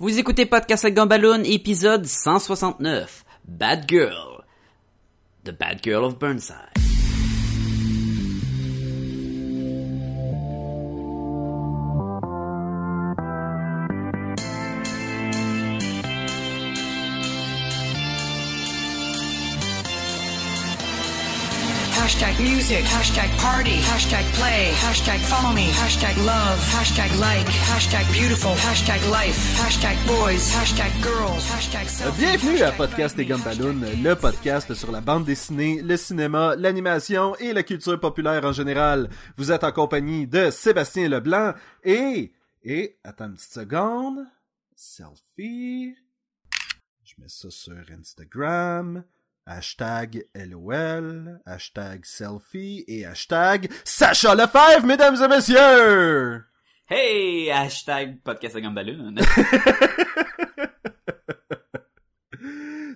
Vous écoutez Podcast avec épisode 169. Bad Girl. The Bad Girl of Burnside. Bienvenue à Podcast et Gumballoon, le podcast sur la bande dessinée, le cinéma, l'animation et la culture populaire en général. Vous êtes en compagnie de Sébastien Leblanc et... Et, attends une petite seconde. Selfie. Je mets ça sur Instagram. Hashtag LOL. Hashtag selfie. Et hashtag Sacha Lefebvre, mesdames et messieurs! Hey! Hashtag Podcast Gumballoon.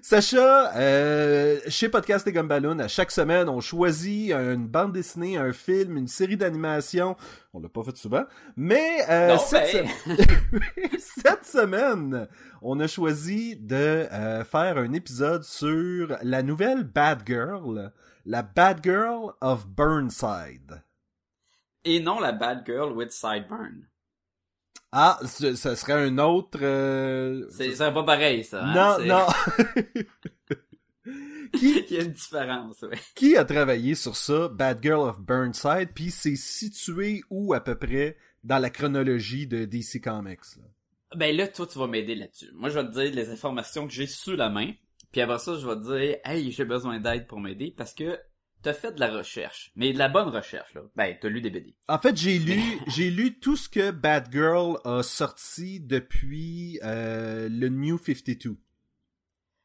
Sacha, euh, chez Podcast et Gumballoon, à chaque semaine, on choisit une bande dessinée, un film, une série d'animation. On l'a pas fait souvent, mais euh, Non, cette, ben. se- cette semaine, on a choisi de euh, faire un épisode sur la nouvelle Bad Girl, la Bad Girl of Burnside. Et non la Bad Girl with Sideburn. Ah, ce, ce serait un autre. euh, C'est, ça pas pareil, ça. hein? non, non. qui, Il y a une différence, ouais. qui a travaillé sur ça, Bad Girl of Burnside, puis c'est situé où à peu près dans la chronologie de DC Comics. là? Ben là, toi, tu vas m'aider là-dessus. Moi, je vais te dire les informations que j'ai sous la main. Puis après ça, je vais te dire, hey, j'ai besoin d'aide pour m'aider parce que t'as fait de la recherche. Mais de la bonne recherche, là. Ben, t'as lu des BD. En fait, j'ai lu, j'ai lu tout ce que Bad Girl a sorti depuis euh, le New 52.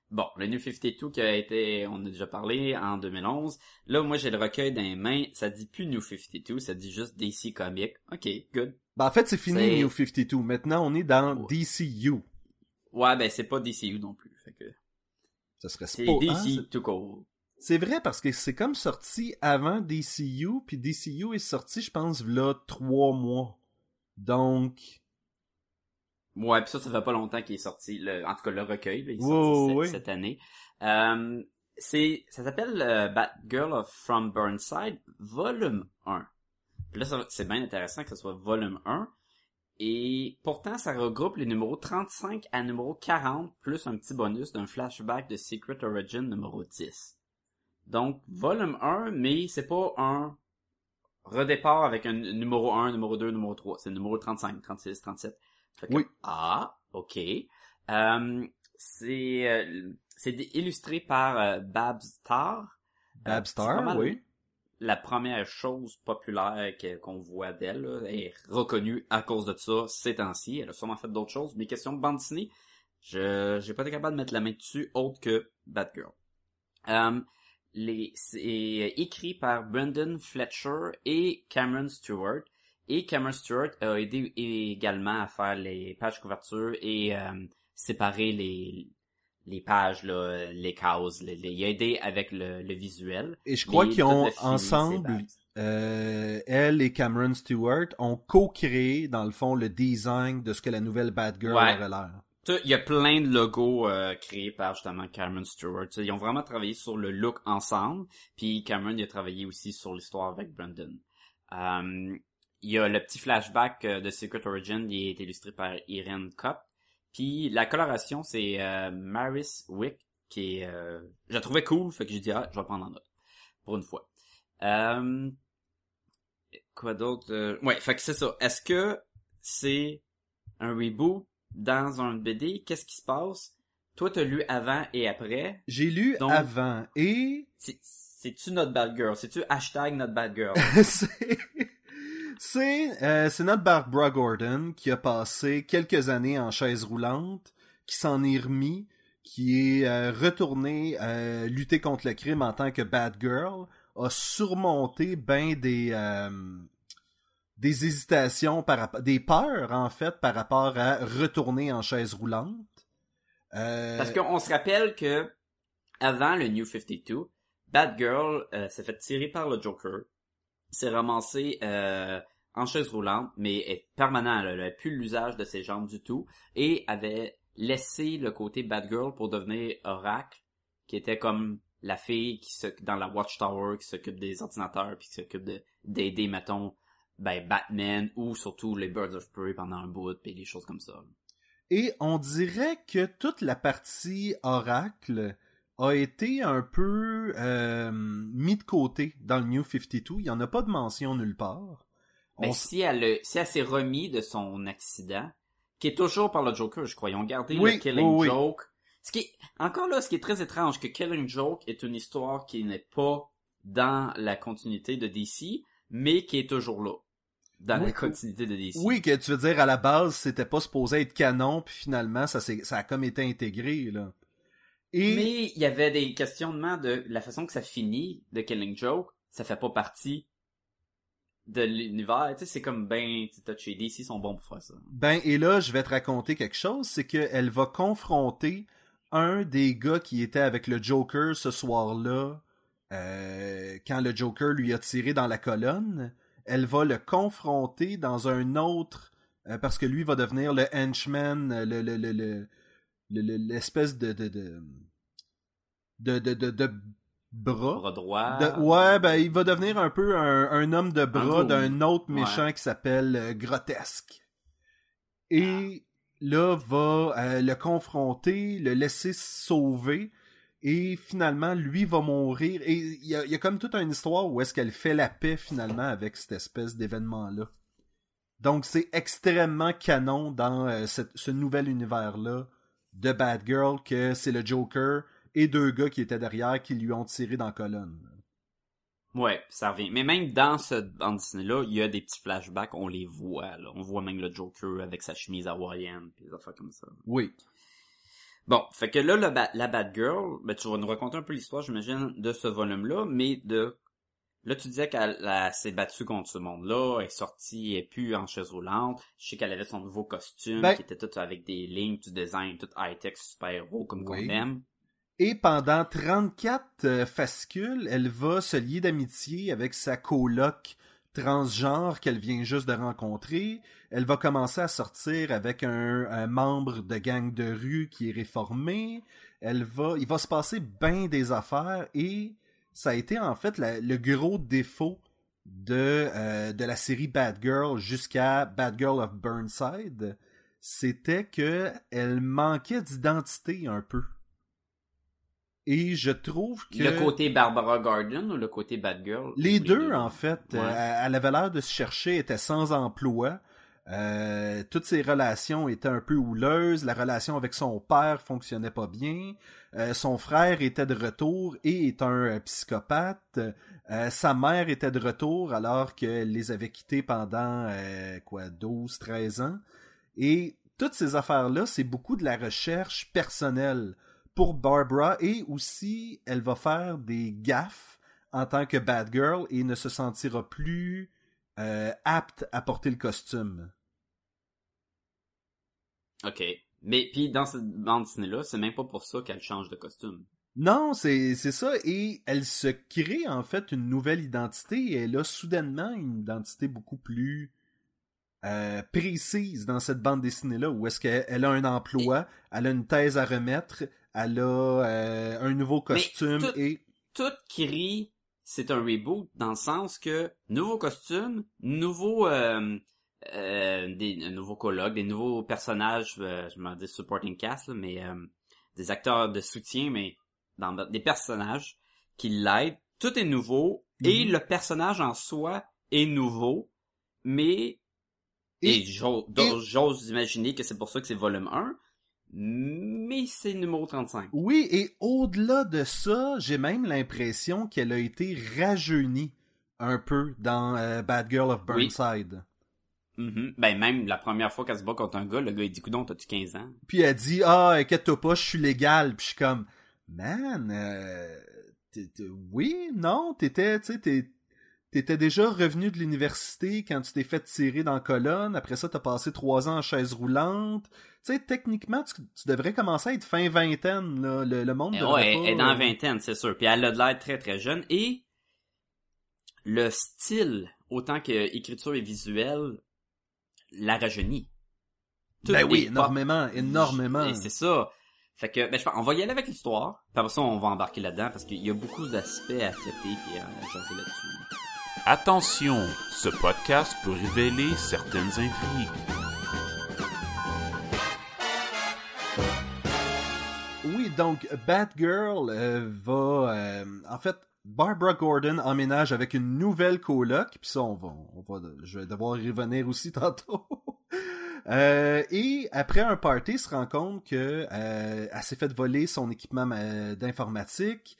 Bon, le New 52 qui a été, on a déjà parlé, en 2011. Là, moi, j'ai le recueil dans les mains. Ça dit plus New 52, ça dit juste DC Comics. Ok, good. Ben, en fait, c'est fini New 52. Maintenant, on est dans Ouais. DCU. Ouais, ben, c'est pas DCU non plus. Fait que, Ça serait c'est DC hein, tout court. C'est vrai parce que c'est comme sorti avant DCU, puis DCU est sorti, je pense, là trois mois. Donc, Ouais, pis ça, ça fait pas longtemps qu'il est sorti, le, en tout cas le recueil, là, il est sorti cette, année. Euh, c'est, ça s'appelle euh, Batgirl of From Burnside, volume 1. Puis là, ça- c'est bien intéressant que ce soit volume 1. Et pourtant, ça regroupe les numéros 35 à numéro 40, plus un petit bonus d'un flashback de Secret Origin numéro 10. Donc, volume 1, mais c'est pas un redépart avec un numéro 1, numéro 2, numéro 3. C'est le numéro 35, 36, 37. Fait que, Oui. Ah, ok. Euh, c'est euh, c'est illustré par euh, Babs Tarr. Euh, Bab c'est pas Star, mal oui. La première chose populaire qu'on voit d'elle, elle est reconnue à cause de ça ces temps-ci. Elle a sûrement fait d'autres choses, mais question de bande dessinée, je j'ai pas été capable de mettre la main dessus autre que Batgirl. Euh, les, c'est écrit par Brendan Fletcher et Cameron Stewart. Et Cameron Stewart a aidé également à faire les pages couverture et euh, séparer les les pages, là, les cases. les- les- il a aidé avec le, le visuel. Et je crois qu'ils ont ensemble, euh, elle et Cameron Stewart, ont co-créé, dans le fond, le design de ce que la nouvelle Bad Girl Ouais. aurait l'air. Il y a plein de logos euh, créés par justement Cameron Stewart. Ils ont vraiment travaillé sur le look ensemble. Puis Cameron il a travaillé aussi sur l'histoire avec Brandon. Euh, il y a le petit flashback euh, de Secret Origin, il est illustré par Irene Cup. Puis la coloration, c'est euh, Maris Wick, qui est... Euh, je la trouvais cool, fait que j'ai dit, ah, je vais prendre en note. Pour une fois. Euh, quoi d'autre? Ouais, fait que c'est ça. Est-ce que c'est un reboot? Dans un BD? Qu'est-ce qui se passe? Toi, t'as lu avant et après. J'ai lu Donc- avant et C'est- C'est-tu notre bad girl? C'est-tu hashtag notre bad girl? c'est c'est euh, notre Barbara Gordon qui a passé quelques années en chaise roulante, qui s'en est remis, qui est euh, retourné euh, lutter contre le crime en tant que bad girl, a surmonté ben des euh, des hésitations par des peurs en fait par rapport à retourner en chaise roulante. Euh, Parce qu'on se rappelle que avant le New 52, Batgirl euh, s'est fait tirer par le Joker, s'est ramassé euh, en chaise roulante, mais est permanent. Elle n'avait plus l'usage de ses jambes du tout et avait laissé le côté bad girl pour devenir Oracle, qui était comme la fille qui se, dans la Watchtower qui s'occupe des ordinateurs puis qui s'occupe de d'aider mettons ben Batman ou surtout les Birds of Prey pendant un bout puis des choses comme ça. Et on dirait que toute la partie Oracle a été un peu euh, mis de côté dans le New 52. Il n'y en a pas de mention nulle part. Mais si elle, si elle s'est remis de son accident, qui est toujours par le Joker, je crois, ils ont gardé le Killing Joke. Ce qui est, encore là, ce qui est très étrange, que Killing Joke est une histoire qui n'est pas dans la continuité de DC, mais qui est toujours là. Dans la continuité de DC. Oui, que tu veux dire, à la base, c'était pas supposé être canon, puis finalement, ça, ça a comme été intégré, là. Mais il y avait des questionnements de la façon que ça finit de Killing Joke, ça fait pas partie de l'univers. Tu sais, c'est comme ben, touché DC sont bons pour faire ça. Ben, et là, je vais te raconter quelque chose, c'est qu'elle va confronter un des gars qui était avec le Joker ce soir-là, euh, quand le Joker lui a tiré dans la colonne. Elle va le confronter dans un autre, euh, parce que lui va devenir le henchman, le, le, le, le l'espèce de de, de de, de, de, bras. Bras droit. ouais, ben il va devenir un peu un, un homme de bras d'un autre méchant qui s'appelle euh, Grotesque. Et là, va euh, le confronter, le laisser sauver. Et finalement, lui va mourir. Et il y a, y a, comme toute une histoire où est-ce qu'elle fait la paix finalement avec cette espèce d'événement-là. Donc c'est extrêmement canon dans euh, ce nouvel univers-là de Bad Girl que c'est le Joker et deux gars qui étaient derrière qui lui ont tiré dans la colonne. Ouais, ça revient. Mais même dans ce bande dessinée-là, il y a des petits flashbacks, on les voit. Là. On voit même le Joker avec sa chemise hawaïenne, pis des affaires comme ça. Oui. Bon, fait que là, la Bad Girl, ben, tu vas nous raconter un peu l'histoire, j'imagine, de ce volume-là, mais de Là, tu disais qu'elle s'est battue contre ce monde-là, elle est sortie, elle est plus en chaise roulante. Je sais qu'elle avait son nouveau costume, ben qui était tout avec des lignes, du design, tout high-tech, super héros, comme qu'on aime. Et pendant 34 euh, fascicules, elle va se lier d'amitié avec sa coloc transgenre qu'elle vient juste de rencontrer. Elle va commencer à sortir avec un, membre de gang de rue qui est réformé. Elle va, il va se passer bien des affaires et ça a été en fait le gros défaut de, euh, de la série Bad Girl jusqu'à Bad Girl of Burnside, c'était que elle manquait d'identité un peu. Et je trouve que... Le côté Barbara Gordon ou le côté Bad Girl? Les, deux, en fait. Euh, elle avait l'air de se chercher, était sans emploi. Euh, toutes ses relations étaient un peu houleuses. La relation avec son père fonctionnait pas bien. Euh, son frère était de retour et est un psychopathe. sa mère était de retour alors qu'elle les avait quittés pendant quoi 12, 13 ans. Et toutes ces affaires-là, c'est beaucoup de la recherche personnelle pour Barbara et aussi elle va faire des gaffes en tant que bad girl et ne se sentira plus apte à porter le costume. OK. Mais puis dans cette bande dessinée-là, c'est même pas pour ça qu'elle change de costume. Non, c'est ça. Et elle se crée en fait une nouvelle identité et elle a soudainement une identité beaucoup plus euh, précise dans cette bande dessinée-là, où est-ce qu'elle a un emploi, elle a une thèse à remettre, elle a euh, un nouveau costume tout, et... Tout Kiri, c'est un reboot dans le sens que nouveau costume, nouveau... Euh, euh, des nouveaux colloques, des nouveaux personnages, euh, je m'en dis supporting cast, mais euh, des acteurs de soutien, mais dans des personnages qui l'aident. Tout est nouveau et mhm. le personnage en soi est nouveau, mais et, j'ose imaginer que c'est pour ça que c'est volume 1, mais c'est numéro 35. Oui, et au-delà de ça, j'ai même l'impression qu'elle a été rajeunie un peu dans Bad Girl of Burnside. Mm-hmm. Ben même la première fois qu'elle se bat contre un gars, le gars il dit coudon t'as-tu 15 ans? Puis elle dit ah inquiète-toi pas je suis légal puis je suis comme man euh, oui non t'étais tu sais t'étais déjà revenu de l'université quand tu t'es fait tirer dans la colonne? Après ça t'as passé trois ans en chaise roulante tu sais techniquement tu, devrais commencer à être fin vingtaine là le, monde eh ouais, elle est dans vingtaine c'est sûr puis elle a de l'air très très jeune et le style autant que écriture et visuel, la rajeunit. Toutes Ben oui, énormément, énormément. C'est ça. Fait que, ben, je pense, on va y aller avec l'histoire. Puis après ça, on va embarquer là-dedans parce qu'il y a beaucoup d'aspects à traiter et à jaser là-dessus. Attention, ce podcast peut révéler certaines intrigues. Oui, donc Batgirl euh, va... euh, en fait, Barbara Gordon emménage avec une nouvelle coloc, puis ça, on va, je vais devoir y revenir aussi tantôt. Euh, et après un party, se rend compte que euh, elle s'est fait voler son équipement d'informatique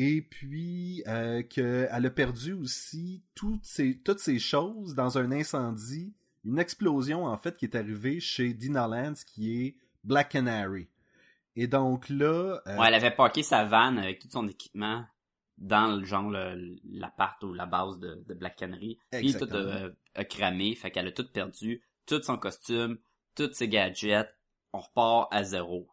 et puis euh, qu'elle a perdu aussi toutes ces, toutes ces choses dans un incendie, une explosion en fait qui est arrivée chez Dina Lance qui est Black Canary. Et donc là, euh, Ouais, elle avait parké sa vanne avec tout son équipement dans le genre l'appart ou la base de, de Black Canary. Puis tout a, a cramé, fait qu'elle a tout perdu, tout son costume, tous ses gadgets. On repart à zéro.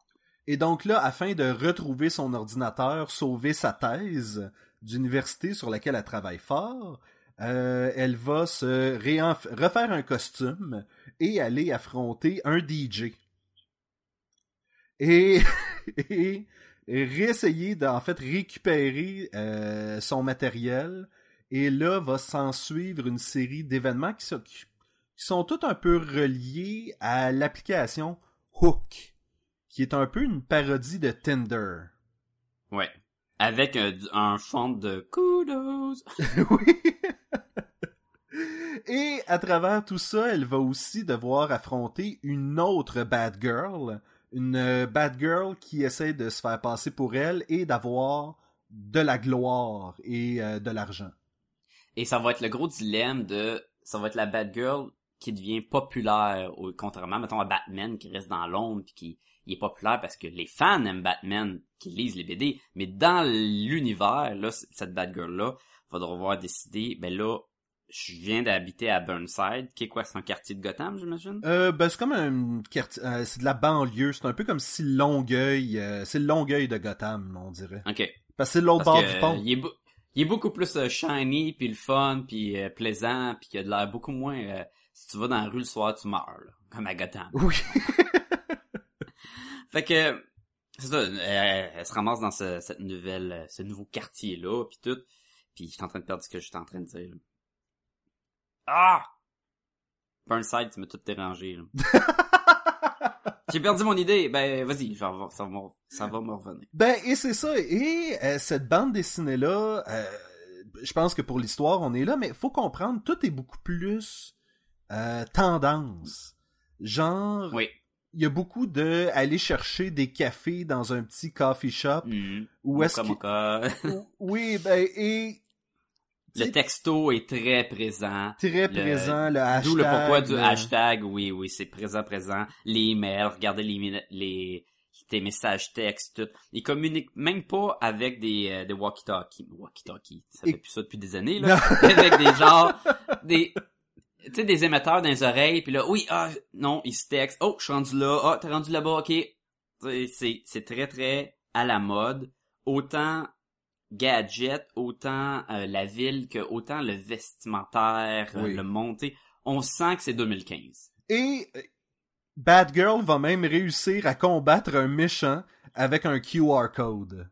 Et donc là, afin de retrouver son ordinateur, sauver sa thèse d'université sur laquelle elle travaille fort, euh, elle va se refaire un costume et aller affronter un DJ. Et, réessayer d'en fait récupérer euh, son matériel. Et là va s'en suivre une série d'événements qui, sont- qui sont un peu reliés à l'application Hook qui est un peu une parodie de Tinder. Ouais. Avec un, un fond de kudos. oui. Et à travers tout ça, elle va aussi devoir affronter une autre bad girl, une euh, bad girl qui essaie de se faire passer pour elle et d'avoir de la gloire et euh, de l'argent. Et ça va être le gros dilemme de, ça va être la bad girl qui devient populaire, au- contrairement, mettons, à Batman qui reste dans l'ombre puis qui il est populaire parce que les fans aiment Batman, qui lisent les BD, mais dans l'univers, là, cette bad girl-là va devoir décider, ben là, je viens d'habiter à Burnside, qui est quoi, c'est un quartier de Gotham, j'imagine? Euh, ben, c'est comme un quartier, euh, c'est de la banlieue, c'est un peu comme si Longueuil, euh, c'est le Longueuil de Gotham, on dirait. Ok. Parce que c'est l'autre bord que, du pont. il, est beau- il est beaucoup plus euh, shiny, puis le fun, puis euh, plaisant, puis il a de l'air beaucoup moins... euh, si tu vas dans la rue le soir, tu meurs, là, comme à Gotham. Oui. Fait que c'est ça, elle, elle se ramasse dans ce, cette nouvelle, euh, ce nouveau quartier là, puis tout. Puis je suis en train de perdre ce que j'étais en train de dire. là. Ah! Burnside, tu m'as tout dérangé. J'ai perdu mon idée. Ben vas-y, ça va, ça va me revenir. Ben, et c'est ça. Et euh, cette bande dessinée-là, euh, je pense que pour l'histoire, on est là, mais faut comprendre, tout est beaucoup plus euh, tendance. Genre, Oui. Il y a beaucoup de aller chercher des cafés dans un petit coffee shop. Mhm. Ou est-ce que... Oui, ben, et... Le texto est très présent. Très Le- présent, le hashtag. D'où le pourquoi du hashtag, oui, oui, c'est présent, présent. Les emails, regardez les, les, tes messages textes, tout. Ils communiquent même pas avec des, euh, des walkie-talkie. Walkie-talkie, ça Et- fait plus ça depuis des années, là. avec des genres, des, tu sais, des émetteurs dans les oreilles, puis là, oui, ah, non, ils se textent. Oh, je suis rendu là. Ah, t'es rendu là-bas, ok. C'est- C'est, très, très à la mode. Autant gadget, autant euh, la ville que autant le vestimentaire, euh, Oui. le monde. On sent que c'est 2015. Et euh, Batgirl va même réussir à combattre un méchant avec un QR code.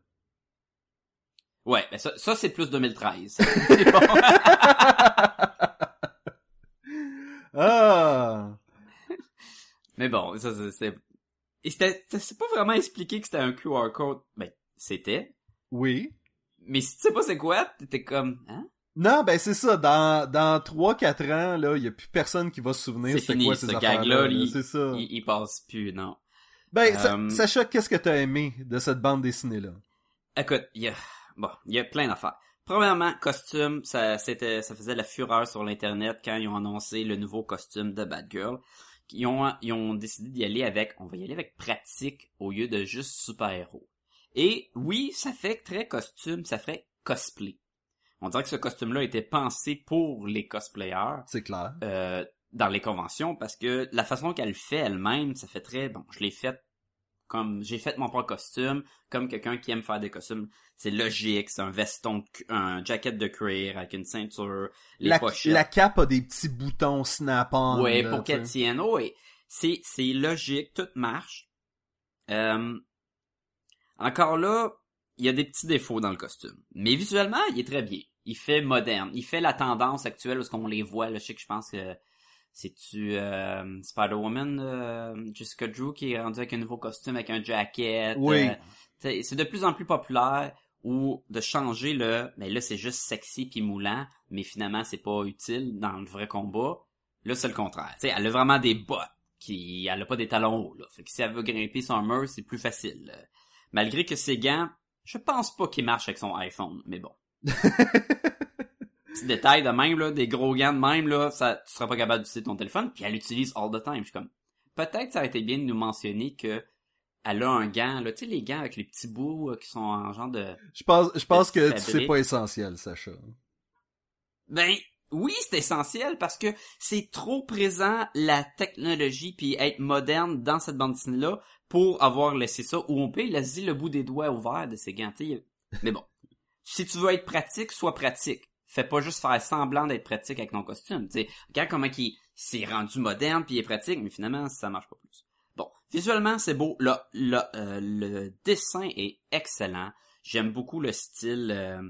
Ouais, ben ça, ça c'est plus 2013. Ah! Mais bon, ça c'est... c'est- Et c'était, c'est pas vraiment expliqué que c'était un QR code. Ben, c'était. Oui. Mais si tu sais pas c'est quoi, t'étais comme, hein? Non, ben c'est ça. Dans, dans 3-4 ans, là, il y a plus personne qui va se souvenir C'est quoi ce ces gag-là, affaires-là. là. il- C'est ça. Il, il passe plus, non. Ben, Euh, Sacha, qu'est-ce que t'as aimé de cette bande dessinée-là? Écoute, il y a, bon, il y a plein d'affaires. Premièrement, costume, ça, c'était, ça faisait la fureur sur l'internet quand ils ont annoncé le nouveau costume de Batgirl. Ils ont, ils ont décidé d'y aller avec, on va y aller avec pratique au lieu de juste super-héros. Et oui, ça fait très costume, ça fait cosplay. On dirait que ce costume-là était pensé pour les cosplayers C'est clair. euh, dans les conventions parce que la façon qu'elle fait elle-même, ça fait très bon. Je l'ai fait comme j'ai fait mon propre costume, comme quelqu'un qui aime faire des costumes, c'est logique, c'est un veston, un jacket de cuir avec une ceinture, les La, pochettes. la cape a des petits boutons snap-on. Ouais, là, pour qu'elle tienne. Oh, ouais. C'est, c'est logique, tout marche. Euh, encore là, il y a des petits défauts dans le costume. Mais visuellement, il est très bien. Il fait moderne. Il fait la tendance actuelle parce qu'on les voit. Là, je sais que je pense que c'est-tu euh, Spider-Woman, euh, Jessica Drew, qui est rendu avec un nouveau costume, avec un jacket. Oui. euh, c'est de plus en plus populaire ou de changer le mais là c'est juste sexy puis moulant mais finalement c'est pas utile dans le vrai combat là c'est le contraire tu sais elle a vraiment des bottes qui elle a pas des talons hauts là fait que si elle veut grimper son mur c'est plus facile malgré que ses gants je pense pas qu'il marche avec son iPhone mais bon petit détail de même là des gros gants de même là ça tu seras pas capable d'utiliser ton téléphone puis elle l'utilise all the time je suis comme peut-être ça aurait été bien de nous mentionner que elle a un gant là tu sais les gants avec les petits bouts euh, qui sont en genre de Je pense, je pense que c'est pas essentiel, Sacha. Ben oui, c'est essentiel parce que c'est trop présent la technologie puis être moderne dans cette bande dessinée là pour avoir laissé ça ou on peut laisser le bout des doigts ouverts de ces gants. tu sais. Mais bon, si tu veux être pratique, sois pratique. Fais pas juste faire semblant d'être pratique avec ton costume. Tu sais, regarde comment il s'est rendu moderne puis il est pratique, mais finalement ça marche pas plus. Bon, visuellement c'est beau. Le, le, euh, le dessin est excellent. J'aime beaucoup le style. euh,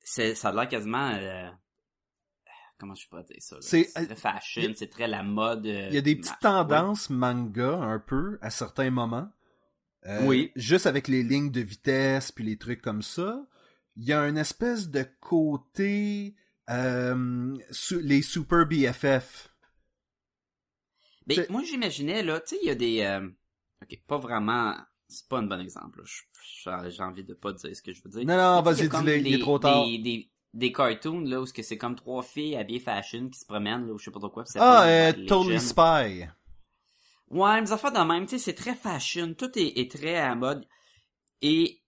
c'est ça a l'air quasiment euh, comment je peux dire ça? C'est- c'est très fashion c'est très la mode Il y a des petites tendances manga, un peu, à certains moments. Oui. Juste avec les lignes de vitesse puis les trucs comme ça. Il y a une espèce de côté... euh, su- les Super BFF. Mais C'est- moi j'imaginais là tu sais il y a des euh, ok pas vraiment c'est pas un bon exemple j'ai envie de pas dire ce que je veux dire Non, non, vas-y, dis-le, il est trop tard. des, des, des cartoons là où ce que c'est comme trois filles habillées fashion qui se promènent là ou je sais pas trop quoi Ah, euh, les Totally. Spy. Ouais, mais affaires de même, tu sais, c'est très fashion, tout est, est très à la mode. Et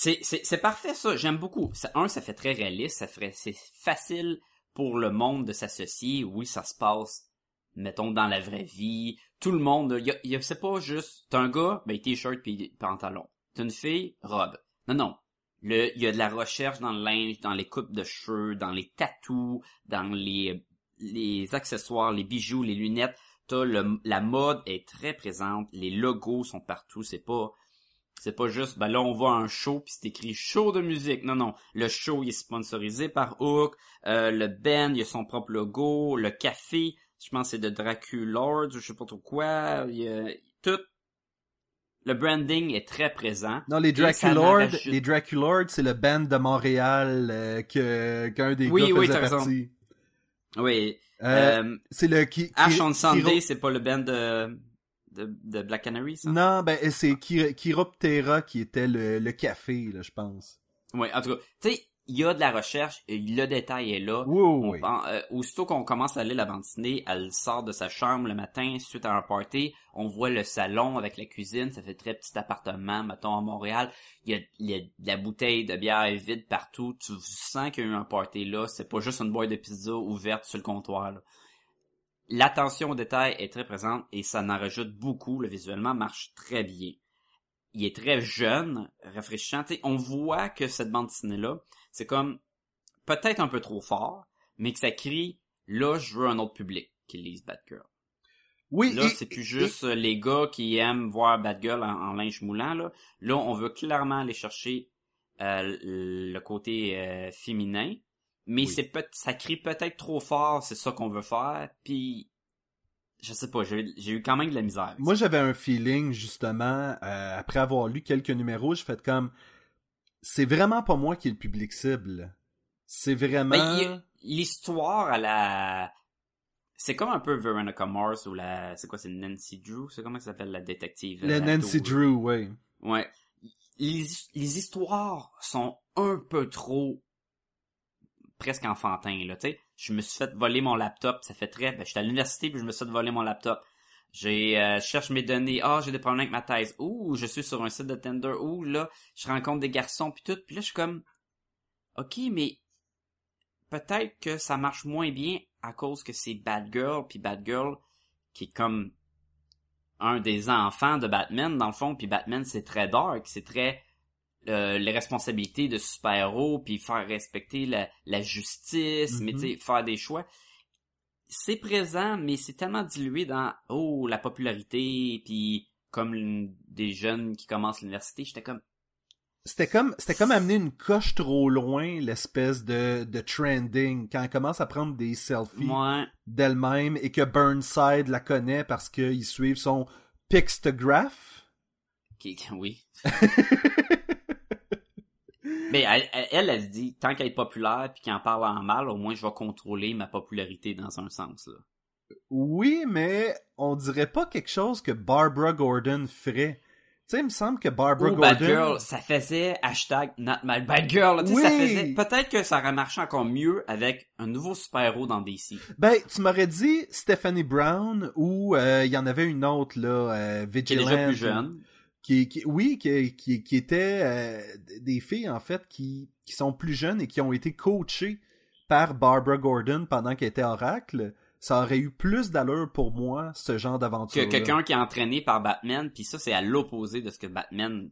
c'est, parfait ça, j'aime beaucoup. Un, ça fait très réaliste, ça ferait, c'est facile pour le monde de s'associer. Oui, ça se passe, mettons, dans la vraie vie. Tout le monde, a, y a- c'est pas juste, t'as un gars, ben, t-shirt puis pantalon. T'as une fille, robe. Non, non. Le, il y a de la recherche dans le linge, dans les coupes de cheveux, dans les tatous, dans les, les accessoires, les bijoux, les lunettes. T'as le, la mode est très présente, les logos sont partout, c'est pas, c'est pas juste, ben là on voit un show puis c'est écrit show de musique. Non, non, le show il est sponsorisé par Hook, euh, le band il a son propre logo, le café, je pense que c'est de Draculord ou je sais pas trop quoi, il y a tout. Le branding est très présent. Non, les Draculord, les Draculord, c'est le band de Montréal euh, que qu'un des Oui, gars oui, faisait t'as raison. partie. Oui. Euh, Euh, c'est le qui, Ash on Sunday, c'est pas le band de, de, de Black Canary, ça? Non, ben c'est Ki- Chiroptera qui était le, le café, là, je pense. Oui, en tout cas, tu sais, il y a de la recherche, et le détail est là. Oui, oui. euh, aussitôt qu'on commence à lire la bande dessinée, elle sort de sa chambre le matin suite à un party. On voit le salon avec la cuisine, ça fait très petit appartement, mettons à Montréal. Il y a, il y a de la bouteille de bière vide partout. Tu sens qu'il y a eu un party là. C'est pas juste une boîte de pizza ouverte sur le comptoir. là. L'attention au détail est très présente et ça en rajoute beaucoup. Le visuellement marche très bien. Il est très jeune, rafraîchissant. On voit que cette bande dessinée-là, c'est comme peut-être un peu trop fort, mais que ça crie là je veux un autre public qui lise Batgirl. Oui, Là, c'est plus juste les gars qui aiment voir Batgirl en, en linge moulant là. Là, on veut clairement aller chercher euh, le côté euh, féminin, mais Oui. c'est peut ça crie peut-être trop fort, c'est ça qu'on veut faire, puis je sais pas, j'ai eu quand même de la misère. Moi, j'avais un feeling, justement, euh, après avoir lu quelques numéros, j'ai fait comme... C'est vraiment pas moi qui est le public cible. C'est vraiment... Ben, l'histoire à la c'est comme un peu Veronica Mars ou la c'est quoi c'est Nancy Drew, c'est comment ça s'appelle la détective euh, Nancy Drew, oui. Ouais. Les, les histoires sont un peu trop presque enfantins, là, tu sais. Je me suis fait voler mon laptop, ça fait très... Ben, j'étais à l'université, puis je me suis fait voler mon laptop. J'ai euh, je cherche mes données. Ah, j'ai des problèmes avec ma thèse. Ouh, je suis sur un site de Tinder. Ouh, là, je rencontre des garçons, puis tout. Puis là, je suis comme... OK, mais peut-être que ça marche moins bien à cause que c'est Bad Girl, puis Bad Girl qui est comme un des enfants de Batman dans le fond, puis Batman c'est très dark, c'est très euh, les responsabilités de super-héros, puis faire respecter la, la justice, mais Mhm. tu sais, faire des choix. C'est présent, mais c'est tellement dilué dans oh la popularité, puis comme des jeunes qui commencent l'université, j'étais comme C'était comme, c'était comme amener une coche trop loin, l'espèce de, de trending, quand elle commence à prendre des selfies d'elle-même et que Burnside la connaît parce qu'ils suivent son Pixtograph. qui, oui. mais elle, elle, elle, elle se dit tant qu'elle est populaire puis qu'elle en parle en mal, au moins je vais contrôler ma popularité dans un sens là. Oui, mais on dirait pas quelque chose que Barbara Gordon ferait. Tu sais, il me semble que Barbara Ou Gordon... Bad Girl, ça faisait hashtag not my bad girl. là, tu sais, Oui. ça faisait. Peut-être que ça aurait marché encore mieux avec un nouveau super-héros dans DC. Ben, tu m'aurais dit Stephanie Brown ou euh, il y en avait une autre, là, euh, Qui est Vigilante. déjà plus jeune. Qui, qui- oui, qui, qui, qui étaient euh, des filles, en fait, qui, qui sont plus jeunes et qui ont été coachées par Barbara Gordon pendant qu'elle était Oracle. Ça aurait eu plus d'allure pour moi, ce genre d'aventure. Que quelqu'un qui est entraîné par Batman, puis ça c'est à l'opposé de ce que Batman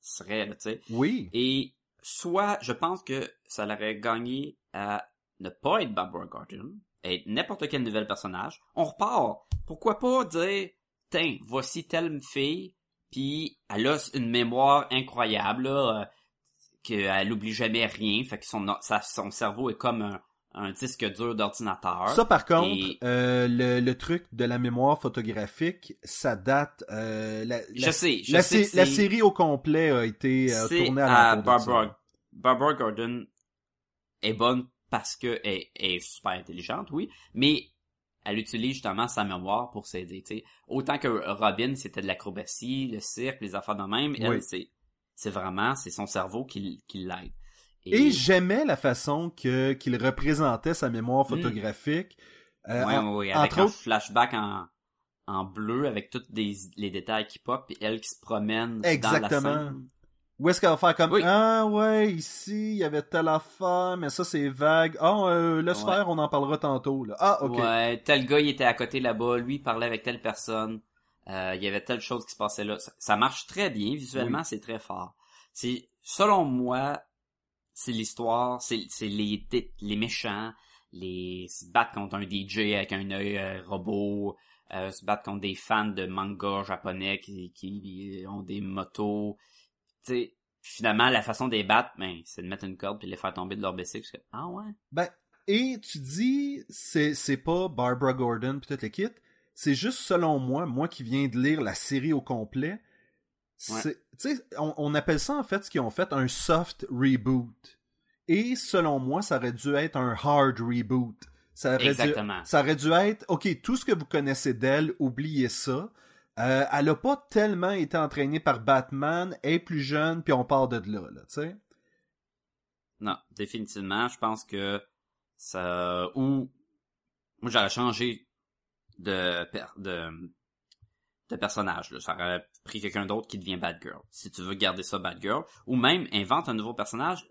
serait, tu sais. Oui. Et soit, je pense que ça l'aurait gagné à ne pas être Barbara Gordon, être n'importe quel nouvel personnage. On repart. Pourquoi pas dire, tiens, voici telle fille, puis elle a une mémoire incroyable, là, euh, qu'elle oublie jamais rien, fait que son, sa- son cerveau est comme un, un disque dur d'ordinateur. Ça, par contre, Et- euh, le, le truc de la mémoire photographique, ça date... euh, la, Je la- sais, je la, sais la série au complet a été tournée à ça. Barbara, Barbara Gordon est bonne parce que elle, elle est super intelligente, oui, mais elle utilise justement sa mémoire pour s'aider. Autant que Robin, c'était de l'acrobatie, le cirque, les affaires de même, elle, Oui. c'est, c'est vraiment, c'est son cerveau qui, qui l'aide. Et j'aimais la façon que qu'il représentait sa mémoire Mm. photographique. Euh, Ouais, en- ouais, ouais, avec entre un autres- flashback en, en bleu avec tous les détails qui pop, puis elle qui se promène dans la scène. Où est-ce qu'elle va faire comme Oui. Ah ouais, ici, il y avait telle affaire, mais ça c'est vague. Ah, euh, laisse Ouais. faire, on en parlera tantôt. Là. Ah, ok. Ouais, tel gars, il était à côté là-bas, lui, il parlait avec telle personne, euh, il y avait telle chose qui se passait là. Ça, ça marche très bien, visuellement, c'est très fort. C'est, selon moi, c'est l'histoire, c'est, c'est les, les méchants, les se battre contre un DJ avec un œil euh, robot, euh, se battre contre des fans de manga japonais qui, qui ont des motos. Sais, finalement, la façon de les battre, ben, c'est de mettre une corde puis de les faire tomber de leur bicycle. Ah ouais? Ben, et tu dis, c'est, c'est pas Barbara Gordon pis toute l'équipe, c'est juste selon moi, moi qui viens de lire la série au complet, sais, on, on appelle ça en fait ce qu'ils ont fait un soft reboot. Et selon moi, ça aurait dû être un hard reboot. Ça aurait, dû, Exactement. ça aurait dû être, ok, tout ce que vous connaissez d'elle, oubliez ça. Euh, elle a pas tellement été entraînée par Batman, elle est plus jeune, puis on part de là, là, tu sais. Non, définitivement, je pense que ça ou moi j'aurais changé de per- de de personnage là. J'aurais pris quelqu'un d'autre qui devient Bad Girl. Si tu veux garder ça Bad Girl ou même invente un nouveau personnage,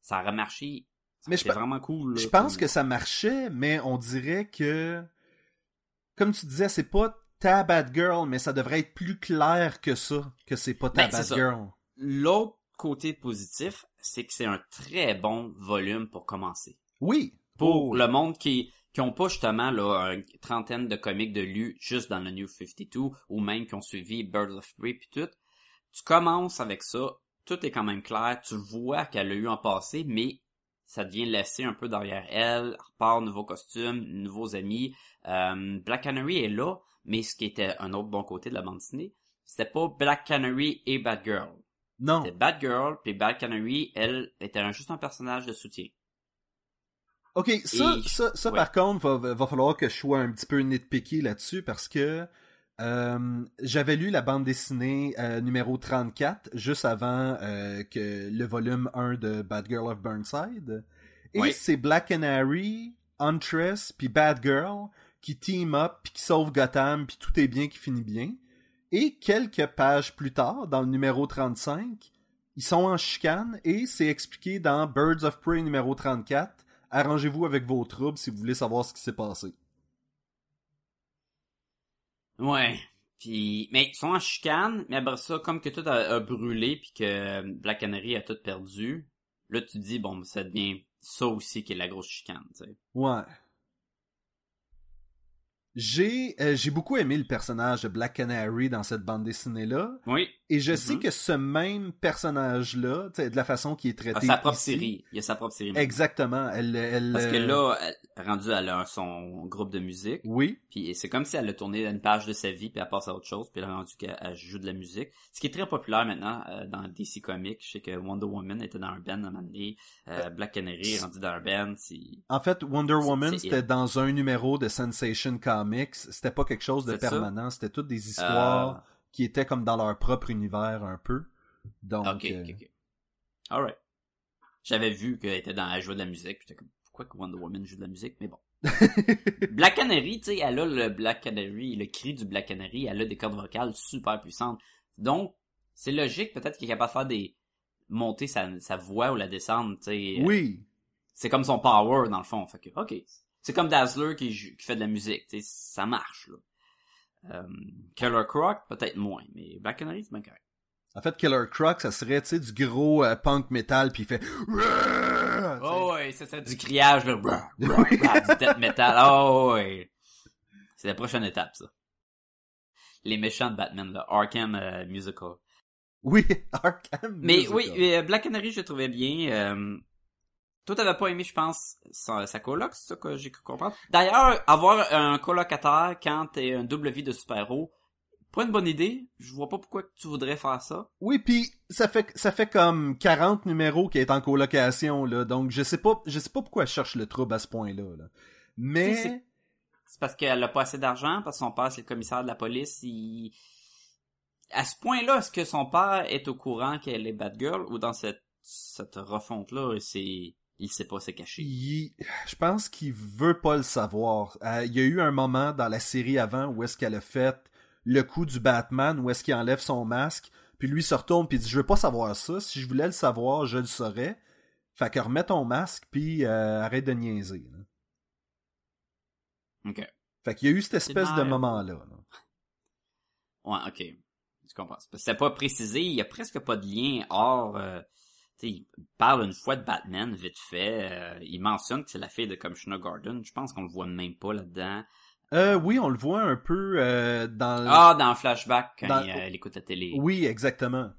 ça aurait marché. Mais je vraiment cool. là, Je pense comme- que ça marchait, mais on dirait que, comme tu disais, c'est pas ta bad girl, mais ça devrait être plus clair que ça, que c'est pas ta Ben, bad girl. l'autre côté positif, c'est que c'est un très bon volume pour commencer. Oui. pour Oh, le monde qui qui ont pas justement là une trentaine de comics de lus juste dans le New 52 ou même qui ont suivi Birds of Prey puis tout. Tu commences avec ça, tout est quand même clair, tu vois qu'elle a eu en passé, mais ça devient laissé un peu derrière elle, elle repart nouveau costume, nouveaux amis. Euh, Black Canary est là, mais ce qui était un autre bon côté de la bande dessinée, c'était pas Black Canary et Bad Girl. Non. C'était Bad Girl, puis Bad Canary, elle, était un- juste un personnage de soutien. Ok, ça, Et- ça, ça ouais. par contre, va, va falloir que je sois un petit peu nitpicky là-dessus parce que euh, j'avais lu la bande dessinée euh, numéro 34 juste avant euh, que le volume 1 de Bad Girl of Burnside. Et Ouais. c'est Black Canary, Huntress, puis Bad Girl qui team up, puis qui sauve Gotham, puis tout est bien qui finit bien. Et quelques pages plus tard, dans le numéro 35, ils sont en chicane et c'est expliqué dans Birds of Prey numéro 34. Arrangez-vous avec vos troubles si vous voulez savoir ce qui s'est passé. Ouais. Puis, mais ils sont en chicane, mais après ça, comme que tout a, a brûlé puis que Black Canary a tout perdu, là tu te dis bon, ça devient ça aussi qui est la grosse chicane, tu sais. Ouais. J'ai euh, j'ai beaucoup aimé le personnage de Black Canary dans cette bande dessinée-là. Oui. Et je sais Mhm. que ce même personnage-là, tu sais, de la façon qu'il est traité. sa propre ici- série. Il a sa propre série. Exactement. Elle, elle, Parce que euh, là, elle, rendu elle a son groupe de musique, Oui. puis c'est comme si elle a tourné une page de sa vie, puis elle passe à autre chose, puis elle a rendu qu'elle elle joue de la musique. Ce qui est très populaire maintenant euh, dans DC Comics. Je sais que Wonder Woman était dans un band à un moment donné, euh, Black Canary est rendu dans un band. En fait, Wonder Woman, c'était dans un numéro de Sensation Comics. C'était pas quelque chose de permanent. C'était toutes des histoires qui étaient comme dans leur propre univers un peu. Donc, Ah, ok, euh, ok, ok. Alright. J'avais vu qu'elle était dans, elle jouait de la musique, j'étais comme, pourquoi que Wonder Woman joue de la musique? Mais bon. Black Canary, tu sais, elle a le Black Canary, le cri du Black Canary, elle a des cordes vocales super puissantes. Donc, c'est logique, peut-être qu'il est capable de faire des, monter sa, sa voix ou la descendre, tu sais. oui. C'est comme son power, dans le fond. Fait que, ok. C'est comme Dazzler qui, fait de la musique, tu sais, ça marche, là. Euh, Killer Croc, peut-être moins, mais Black Canary, c'est bien correct. En fait, Killer Croc, ça serait, tu sais, du gros euh, punk metal, puis il fait... Oh ouais, ça c'est du criage, là. Du death metal. Oh ouais. C'est la prochaine étape, ça. Les méchants de Batman, là. Arkham euh, Musical. Oui, Arkham. Mais Musical. oui, euh, Black Canary, je le trouvais bien. Toi, t'avais pas aimé, je pense, sa, sa coloc, c'est ça que j'ai cru comprendre? D'ailleurs, avoir un colocataire quand t'es un double vie de super-héros, pas une bonne idée. Je vois pas pourquoi tu voudrais faire ça. Oui, puis ça fait ça fait comme 40 numéros qui est en colocation là, donc je sais pas je sais pas pourquoi elle cherche le trouble à ce point-là là. Mais Tu sais, c'est- parce qu'elle a pas assez d'argent, parce que son père, c'est le commissaire de la police, il... À ce point-là, est-ce que son père est au courant qu'elle est Batgirl, ou dans cette, cette refonte-là, c'est... Il sait pas, caché. il- je pense qu'il veut pas le savoir. Euh, il y a eu un moment dans la série avant où est-ce qu'elle a fait le coup du Batman, où est-ce qu'il enlève son masque, puis lui se retourne puis dit je veux pas savoir ça, si je voulais le savoir, je le saurais. Fait que remets ton masque puis euh, arrête de niaiser. là. Ok. Fait qu'il y a eu cette espèce de moment-là. là. Ouais, ok. Je comprends. C'est parce que C'est pas précisé, il y a presque pas de lien hors... euh, il parle une fois de Batman, vite fait. euh, il mentionne que c'est la fille de Commissioner Gordon. Je pense qu'on le voit même pas là-dedans. Euh, oui, on le voit un peu euh, dans... Ah, dans le flashback, quand Dans- il, euh, elle écoute la télé. Oui, exactement.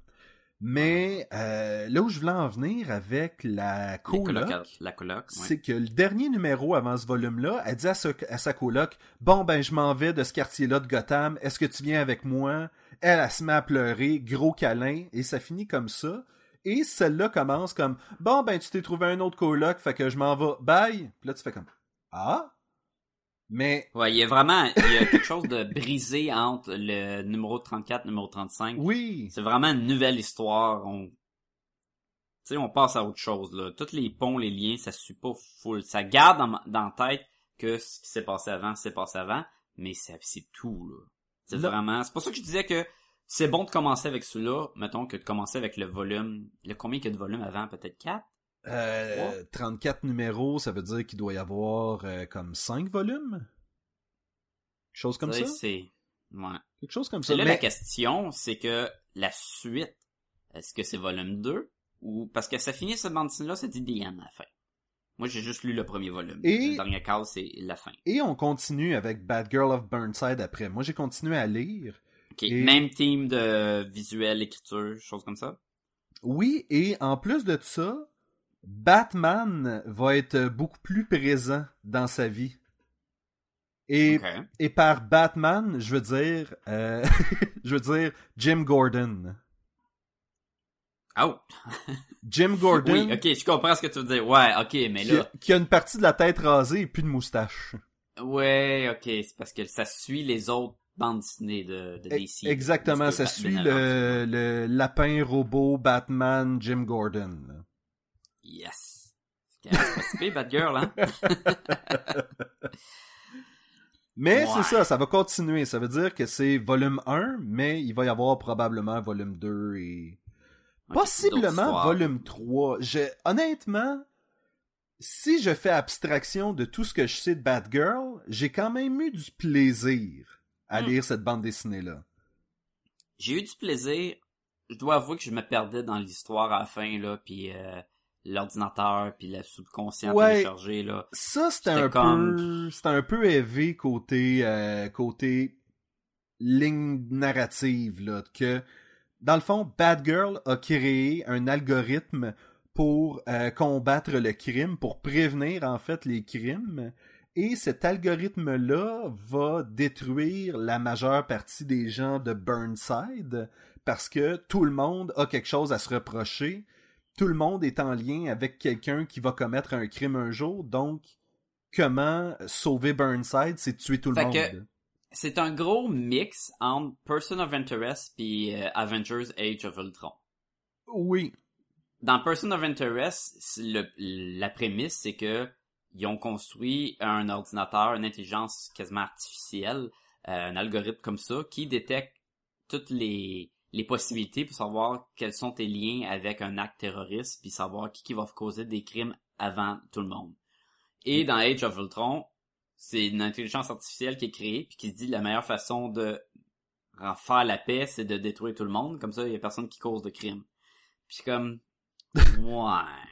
Mais là où je voulais en venir avec la coloc, coloc. La coloc, ouais. c'est que le dernier numéro avant ce volume-là, elle dit à, sa- à sa coloc Bon, ben, je m'en vais de ce quartier-là de Gotham, est-ce que tu viens avec moi Elle, elle se met à pleurer, gros câlin, et ça finit comme ça. Et celle-là commence comme Bon, ben, tu t'es trouvé un autre coloc, fait que je m'en vais, bye. Puis là, tu fais comme Ah? Mais Ouais, il y a vraiment, il y a quelque chose de brisé entre le numéro 34 et le numéro 35. oui, C'est vraiment une nouvelle histoire. On, tu sais, on passe à autre chose, là. Tous les ponts, les liens, ça suit pas full. Ça garde dans, dans tête que ce qui s'est passé avant, s'est passé avant, mais c'est, c'est tout, là. C'est vraiment, c'est pour ça que je disais que c'est bon de commencer avec celui-là, mettons, que de commencer avec le volume, le combien qu'il y a de volumes avant, peut-être 4? Euh, 34 numéros, ça veut dire qu'il doit y avoir euh, comme 5 volumes? Quelque chose comme ça? C'est, ouais. Quelque chose comme ça. Là la Mais question, c'est que la suite, est-ce que c'est volume 2 ou parce que ça finit cette bande dessinée là, c'est dit à la fin. Moi, j'ai juste lu le premier volume. Et- Le dernier c'est la fin. Et on continue avec Bad Girl of Burnside après. Moi, j'ai continué à lire. Ok. Et- Même team de visuel, écriture, choses comme ça? Oui, et en plus de ça, Batman va être beaucoup plus présent dans sa vie. Et, et par Batman, je veux dire, euh, je veux dire Jim Gordon. Oh! Jim Gordon, Oui, ok, je comprends ce que tu veux dire. Ouais, ok, mais qui, a, là. qui a une partie de la tête rasée et plus de moustache. Ouais, ok, c'est parce que ça suit les autres bandes dessinées de, de DC. E- Exactement, Parce que ça suit le, le lapin robot Batman Jim Gordon. Yes! C'est pas si Batgirl, hein? Mais Ouais. c'est ça, ça va continuer. Ça veut dire que c'est volume 1, mais il va y avoir probablement volume 2 et possiblement volume 3. Je, honnêtement, si je fais abstraction de tout ce que je sais de Batgirl, j'ai quand même eu du plaisir à Hmm. lire cette bande dessinée-là. J'ai eu du plaisir. Je dois avouer que je me perdais dans l'histoire à la fin, là, puis euh, l'ordinateur, puis le subconscient Ouais. téléchargé, là. Ça, c'était C'était un comme- peu, c'était un peu élevé côté, euh, côté ligne narrative, là, que, dans le fond, Bad Girl a créé un algorithme pour euh, combattre le crime, pour prévenir, en fait, les crimes. Et cet algorithme-là va détruire la majeure partie des gens de Burnside parce que tout le monde a quelque chose à se reprocher. Tout le monde est en lien avec quelqu'un qui va commettre un crime un jour. Donc, comment sauver Burnside, c'est tuer tout le Fait monde? C'est un gros mix entre Person of Interest puis euh, Avengers Age of Ultron. Oui. Dans Person of Interest, le- la prémisse, c'est que ils ont construit un ordinateur, une intelligence quasiment artificielle, euh, un algorithme comme ça, qui détecte toutes les, les possibilités pour savoir quels sont tes liens avec un acte terroriste, puis savoir qui, qui va causer des crimes avant tout le monde. Et dans Age of Ultron, c'est une intelligence artificielle qui est créée, puis qui se dit la meilleure façon de faire la paix, c'est de détruire tout le monde, comme ça, il y a personne qui cause de crimes. Puis c'est comme, ouais.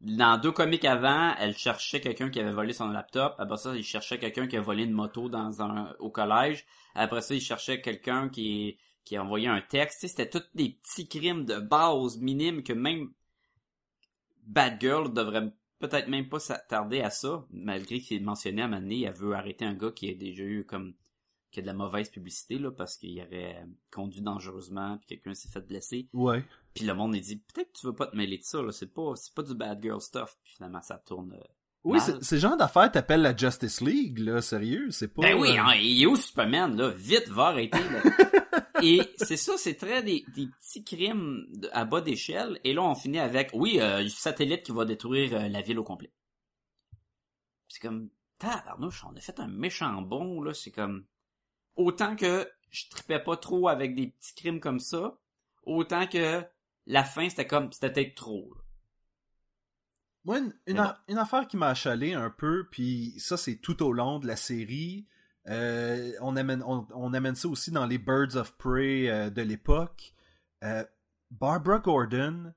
Dans deux comics avant, elle cherchait quelqu'un qui avait volé son laptop. Après ça, il cherchait quelqu'un qui a volé une moto dans un au collège. Après ça, il cherchait quelqu'un qui qui a envoyé un texte. C'était tous des petits crimes de base minimes que même Bad Girl devrait peut-être même pas s'attarder à ça, malgré qu'il est mentionné à donné, elle veut arrêter un gars qui a déjà eu comme qui a de la mauvaise publicité là parce qu'il aurait conduit dangereusement puis quelqu'un s'est fait blesser. Ouais. Puis le monde a dit peut-être que tu veux pas te mêler de ça là, c'est pas c'est pas du bad girl stuff. Puis finalement ça tourne. euh, Oui, mal. c'est c'est le genre d'affaire t'appelles la Justice League, là, sérieux, c'est pas... Ben oui, euh, hein, il est où Superman là? Vite va arrêter là. Et c'est ça, c'est très des, des petits crimes à bas d'échelle. Et là, on finit avec, oui, euh, un satellite qui va détruire euh, la ville au complet. C'est comme, tabarnouche, on a fait un méchant bon, là. C'est comme, autant que je tripais pas trop avec des petits crimes comme ça, autant que la fin, c'était comme, c'était peut-être trop. là. Moi, une, une Mais a- une affaire qui m'a achalé un peu, puis ça, c'est tout au long de la série. Euh, on, amène, on, on amène ça aussi dans les Birds of Prey euh, de l'époque. Euh, Barbara Gordon,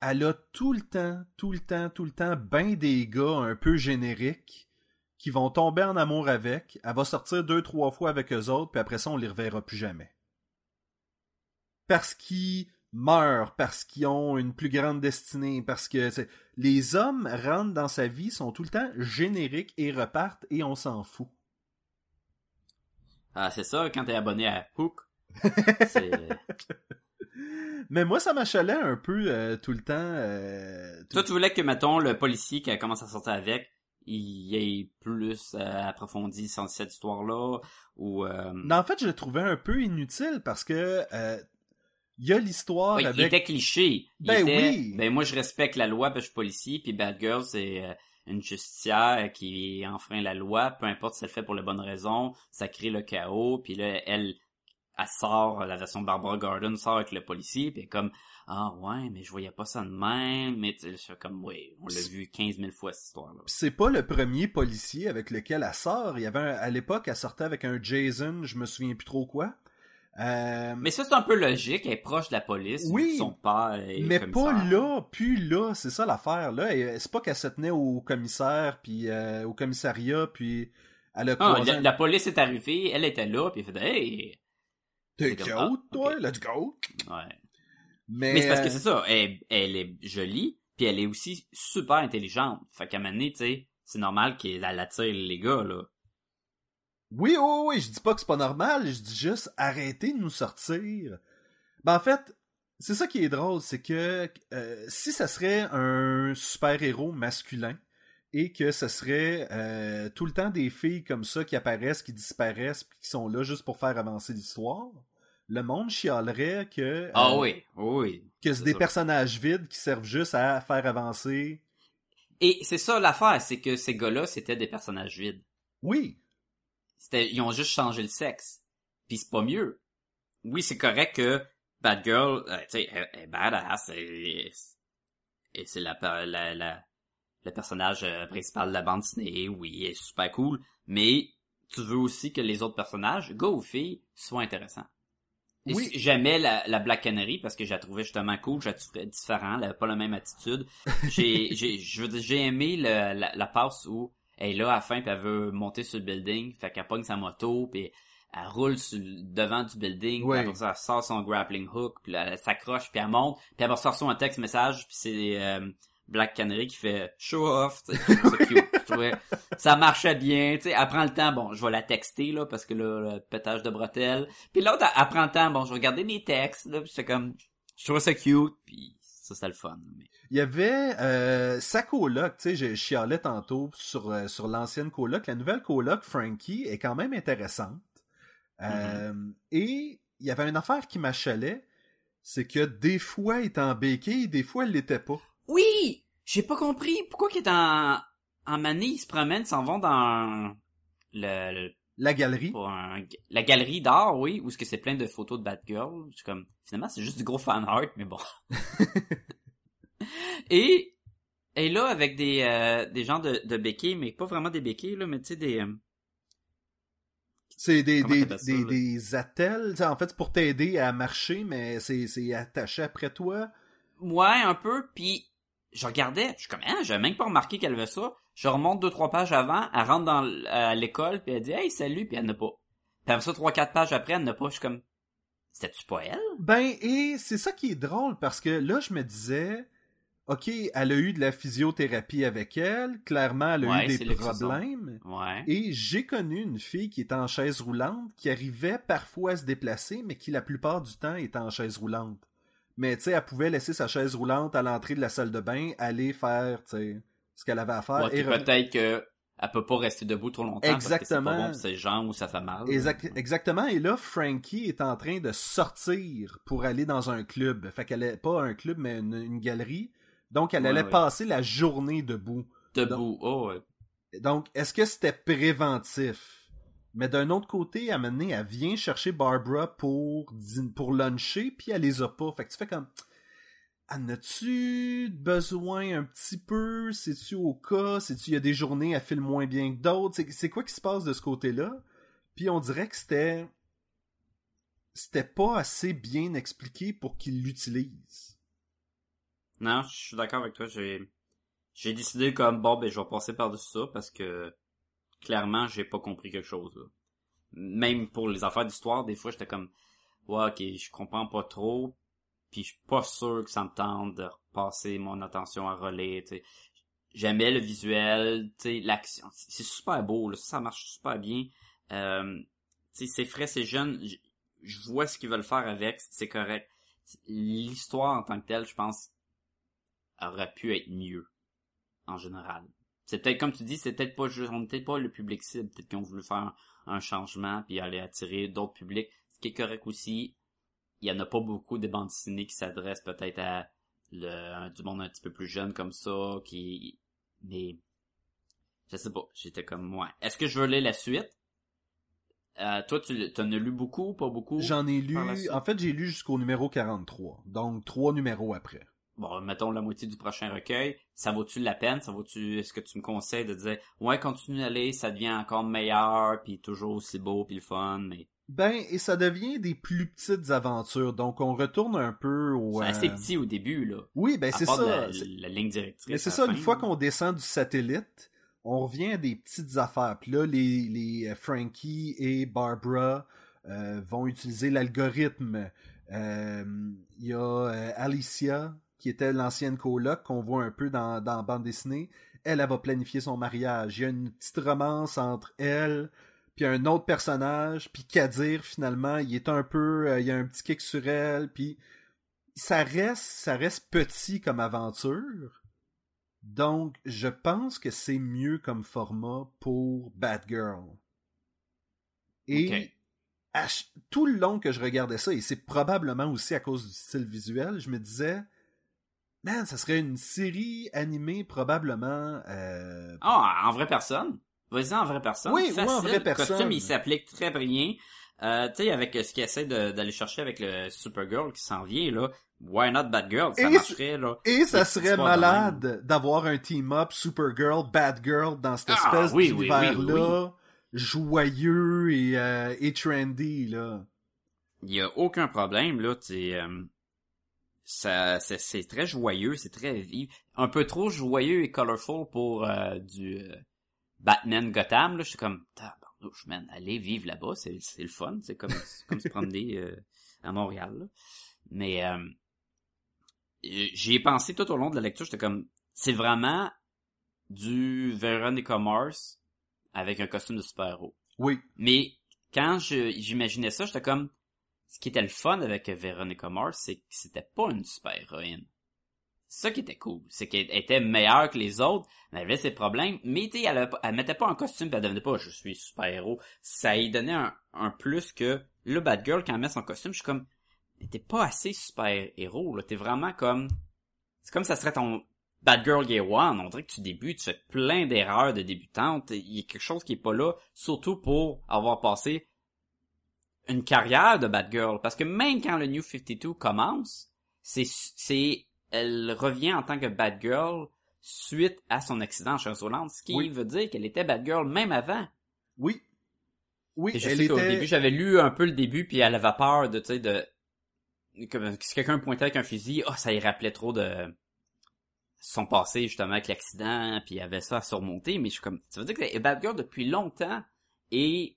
elle a tout le temps, tout le temps, tout le temps, ben des gars un peu génériques qui vont tomber en amour avec. Elle va sortir deux, trois fois avec eux autres, puis après ça, on les reverra plus jamais. Parce qu'ils meurent, parce qu'ils ont une plus grande destinée, parce que les hommes rentrent dans sa vie, sont tout le temps génériques et repartent et on s'en fout. Ah, c'est ça, quand t'es abonné à Hook. c'est, Mais moi, ça m'achalait un peu euh, tout le temps. euh, tout- Toi, tu voulais que, mettons, le policier qui a commencé à sortir avec, il ait plus euh, approfondi sans cette histoire-là, ou... Euh... Non, en fait, je le trouvais un peu inutile parce que euh, il y a l'histoire ouais, Il avec. était cliché. Il Ben était, oui. Ben moi, je respecte la loi, parce que je suis policier, puis Bad Girl, c'est euh, une justicière qui enfreint la loi, peu importe si elle le fait pour les bonnes raisons, ça crée le chaos, puis là, elle, elle sort, la version Barbara Gordon sort avec le policier, puis elle est comme, ah ouais, mais je voyais pas ça de même, mais je suis comme, oui, on l'a vu 15 000 fois, cette histoire-là. C'est pas le premier policier avec lequel elle sort. Il y avait un- à l'époque, elle sortait avec un Jason, je me souviens plus trop quoi. Euh, Mais ça, c'est un peu logique, elle est proche de la police, Oui, son père est Mais commissaire. pas là, puis là, c'est ça l'affaire là. Et C'est pas qu'elle se tenait au commissaire puis euh, au commissariat puis elle a Ah, la, un- la police est arrivée, elle était là, puis elle fait hey, T'es cute, ah, toi, ok. let's go. ouais. Mais, Mais c'est parce que euh, c'est ça, elle, elle est jolie, puis elle est aussi super intelligente. Fait qu'à un moment donné, tu sais, c'est normal qu'elle elle attire les gars, là. Oui, oui, oui, je dis pas que c'est pas normal, je dis juste arrêtez de nous sortir. Ben en fait, c'est ça qui est drôle, c'est que euh, si ça serait un super-héros masculin et que ce serait euh, tout le temps des filles comme ça qui apparaissent, qui disparaissent, puis qui sont là juste pour faire avancer l'histoire, le monde chialerait que Ah euh, oui, oui. que c'est des ça. personnages vides qui servent juste à faire avancer. Et c'est ça l'affaire, c'est que ces gars-là, c'était des personnages vides. Oui, C'était, ils ont juste changé le sexe. Puis c'est pas mieux. Oui, c'est correct que Bad Girl, euh, tu sais, est badass, et, et c'est la, la, la, le personnage euh, principal de la bande dessinée, oui, est super cool, mais tu veux aussi que les autres personnages, gars ou filles, soient intéressants. Et Oui. si- J'aimais la, la Black Canary parce que je la trouvais justement cool, je la trouvais différente, elle avait pas la même attitude. J'ai, j'ai, je veux dire, j'ai aimé le- la, la passe où elle est là à la fin puis elle veut monter sur le building, fait qu'elle pogne sa moto puis elle roule sur le devant du building, puis elle sort son grappling hook, puis elle s'accroche puis elle monte, puis elle va sortir un texte message puis c'est euh, Black Canary qui fait show off, cute. Je trouvais ça marchait bien, tu sais, elle prend le temps, bon, je vais la texter là parce que là le pétage de bretelles. Puis l'autre elle, elle prend le temps, bon, je vais regarder mes textes là, puis comme je trouvais ça cute, puis ça c'était le fun. Mais... Il y avait euh, sa coloc, tu sais, je chialais tantôt sur, euh, sur l'ancienne coloc. La nouvelle coloc, Frankie, est quand même intéressante. Euh, Et il y avait une affaire qui m'achalait, c'est que des fois, elle était en béquille, des fois, elle l'était pas. Oui, j'ai pas compris pourquoi qu'il est en en manie, ils se promènent, s'en vont dans le, le- La galerie. pour un- la galerie d'art, oui, où ce que c'est plein de photos de Batgirl. Suis comme finalement c'est juste du gros fan art, mais bon. et et là avec des euh, des gens de de béquilles, mais pas vraiment des béquilles là, mais tu sais des euh, C'est des, des, ça, des, attelles. En fait, c'est pour t'aider à marcher, mais c'est c'est attaché après toi. Ouais, un peu, puis je regardais, je suis comme, hein, j'avais même pas remarqué qu'elle avait ça. Je remonte deux, trois pages avant, elle rentre dans l'école, puis elle dit, hey, salut, puis elle n'a pas. Puis après ça, trois, quatre pages après, elle n'a pas. Je suis comme, c'était-tu pas elle? Ben, et c'est ça qui est drôle, parce que là, je me disais, OK, elle a eu de la physiothérapie avec elle, clairement, elle a Ouais, eu des problèmes. Ouais. Et j'ai connu une fille qui était en chaise roulante, qui arrivait parfois à se déplacer, mais qui la plupart du temps était en chaise roulante. Mais tu sais, elle pouvait laisser sa chaise roulante à l'entrée de la salle de bain, aller faire, tu sais, ce qu'elle avait à faire. Ouais, et peut-être que elle peut pas rester debout trop longtemps parce que c'est Exactement. pas bon pour ses jambes ou ça fait mal. Exact- exactement. Et là, Frankie est en train de sortir pour aller dans un club. Fait qu'elle est pas un club, mais une, une galerie. Donc, elle Ouais, allait ouais. passer la journée debout. Debout. Oh, ouais. Donc, est-ce que c'était préventif? Mais d'un autre côté, à elle vient chercher Barbara pour, pour luncher, puis elle les a pas. Fait que tu fais comme... En as-tu besoin un petit peu? C'est-tu au cas? C'est-tu il y a des journées, elle file moins bien que d'autres? C'est, c'est quoi qui se passe de ce côté-là? Puis on dirait que c'était... C'était pas assez bien expliqué pour qu'il l'utilise. Non, je suis d'accord avec toi. J'ai j'ai décidé comme bon ben je vais passer par-dessus ça parce que clairement j'ai pas compris quelque chose. là. Même pour les affaires d'histoire, des fois j'étais comme ouais ok je comprends pas trop, puis je suis pas sûr que ça me tente de repasser mon attention à relais. tu sais. J'aimais le visuel, l'action, c'est super beau là, ça, marche super bien. Euh, c'est frais, c'est jeune, je- je vois ce qu'ils veulent faire avec, c'est correct. L'histoire en tant que telle, je pense aurait pu être mieux en général. C'est peut-être comme tu dis, c'est peut-être pas juste, on pas le public cible, peut-être qu'ils ont voulu faire un, changement puis aller attirer d'autres publics, ce qui est correct aussi. Il y en a pas beaucoup de bandes dessinées qui s'adressent peut-être à le du monde un petit peu plus jeune comme ça, qui mais je sais pas, j'étais comme moi. Est-ce que je veux lire la suite? Euh, toi, tu en as lu beaucoup, pas beaucoup? J'en ai lu... En fait, j'ai lu jusqu'au numéro 43. Donc, trois numéros après. Bon, mettons la moitié du prochain recueil, ça vaut-tu la peine? Ça vaut-tu, est-ce que tu me conseilles de dire, ouais, continue d'aller, ça devient encore meilleur, puis toujours aussi beau, puis le fun, mais Ben, et ça devient des plus petites aventures. Donc, on retourne un peu au... c'est euh, assez petit au début, là. Oui, ben c'est ça. La, ligne directrice. Mais c'est ça, une fois qu'on descend du satellite, on revient à des petites affaires. Puis là, les, les euh, Frankie et Barbara euh, vont utiliser l'algorithme. Euh, Il y a euh, Alicia, qui était l'ancienne coloc, qu'on voit un peu dans, dans la bande dessinée. Elle, elle va planifier son mariage. Il y a une petite romance entre elle puis un autre personnage, puis Kadir, finalement, il est un peu... euh, il y a un petit kick sur elle, puis ça reste, ça reste petit comme aventure. Donc, je pense que c'est mieux comme format pour Batgirl. Et à tout le long que je regardais ça, et c'est probablement aussi à cause du style visuel, je me disais, man, ça serait une série animée probablement. euh, Ah, en vraie personne? Vas-y en vraie personne. Oui, oui, en Facile. vraie Le personne. costume, il s'applique très bien. Euh, tu sais, avec ce qu'il essaie d'aller chercher avec le Supergirl qui s'en vient, là, Why Not Batgirl, ça Et marcherait, là. Et ça serait malade d'avoir un team-up Supergirl, Batgirl dans cette Ah, espèce oui, oui, d'univers-là. oui, joyeux et, euh, et trendy, là. Il y a aucun problème, là, tu euh, ça, c'est, c'est très joyeux, c'est très vif. Un peu trop joyeux et colorful pour euh, du euh, Batman Gotham, là. Je suis comme, tabarnouche, man, allez vivre là-bas, c'est, c'est le fun, c'est comme, c'est comme se promener euh, à Montréal, là. Mais euh, j'y ai pensé tout au long de la lecture, j'étais comme, c'est vraiment du Veronica Mars avec un costume de super-héros. Oui. Mais quand je, j'imaginais ça, j'étais comme, ce qui était le fun avec Veronica Mars, c'est que c'était pas une super-héroïne. C'est ça qui était cool. C'est qu'elle était meilleure que les autres, mais elle avait ses problèmes, mais tu elle, elle mettait pas un costume pis elle devenait pas je suis super-héros. Ça y donnait un, plus que le Batgirl, quand elle met son costume, je suis comme, t'es pas assez super-héros, là. T'es vraiment comme, c'est comme ça serait ton Batgirl Gay One. On dirait que tu débutes, tu fais plein d'erreurs de débutante. Il y a quelque chose qui est pas là, surtout pour avoir passé une carrière de Batgirl. Parce que même quand le New 52 commence, c'est, c'est, elle revient en tant que Batgirl suite à son accident chez Hollande, ce qui Oui. veut dire qu'elle était Batgirl même avant. Oui. Oui, Et je elle sais qu'au début, j'avais lu un peu le début, puis elle avait peur de, tu sais, de... Comme, si quelqu'un pointait avec un fusil, oh, ça y rappelait trop de son passé, justement, avec l'accident, puis il y avait ça à surmonter, mais je suis comme... Ça veut dire est Batgirl depuis longtemps, et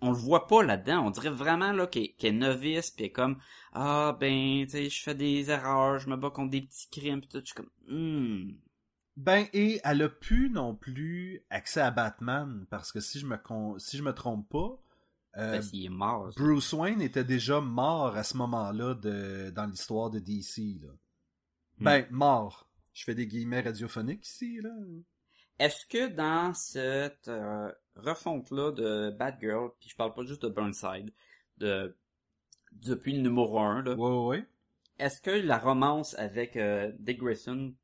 on le voit pas là-dedans. On dirait vraiment, là, qu'elle qu'elle est novice, puis elle est comme... Ah, ben, tu sais, je fais des erreurs, je me bats contre des petits crimes, puis tout. Je suis comme... Hmm. Ben, et elle a pu non plus accès à Batman, parce que si je me, con... si je me trompe pas, euh, Ben, est mort. Bruce Wayne était déjà mort à ce moment-là de... dans l'histoire de DC. Là. Hmm. Ben, mort. Je fais des guillemets radiophoniques ici, là. Est-ce que dans cette euh, refonte-là de Batgirl, puis je parle pas juste de Burnside, de depuis le numéro 1, là, Ouais, ouais, ouais. est-ce que la romance avec euh, Dick Grayson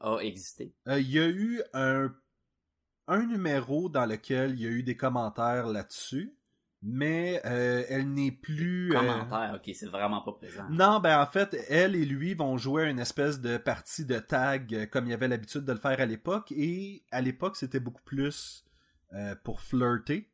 a existé? Euh, Il y a eu un, un numéro dans lequel il y a eu des commentaires là-dessus, mais euh, elle n'est plus... euh, Commentaire, ok, c'est vraiment pas présent. Non, ben en fait, elle et lui vont jouer à une espèce de partie de tag euh, comme il y avait l'habitude de le faire à l'époque, et à l'époque c'était beaucoup plus euh, pour flirter,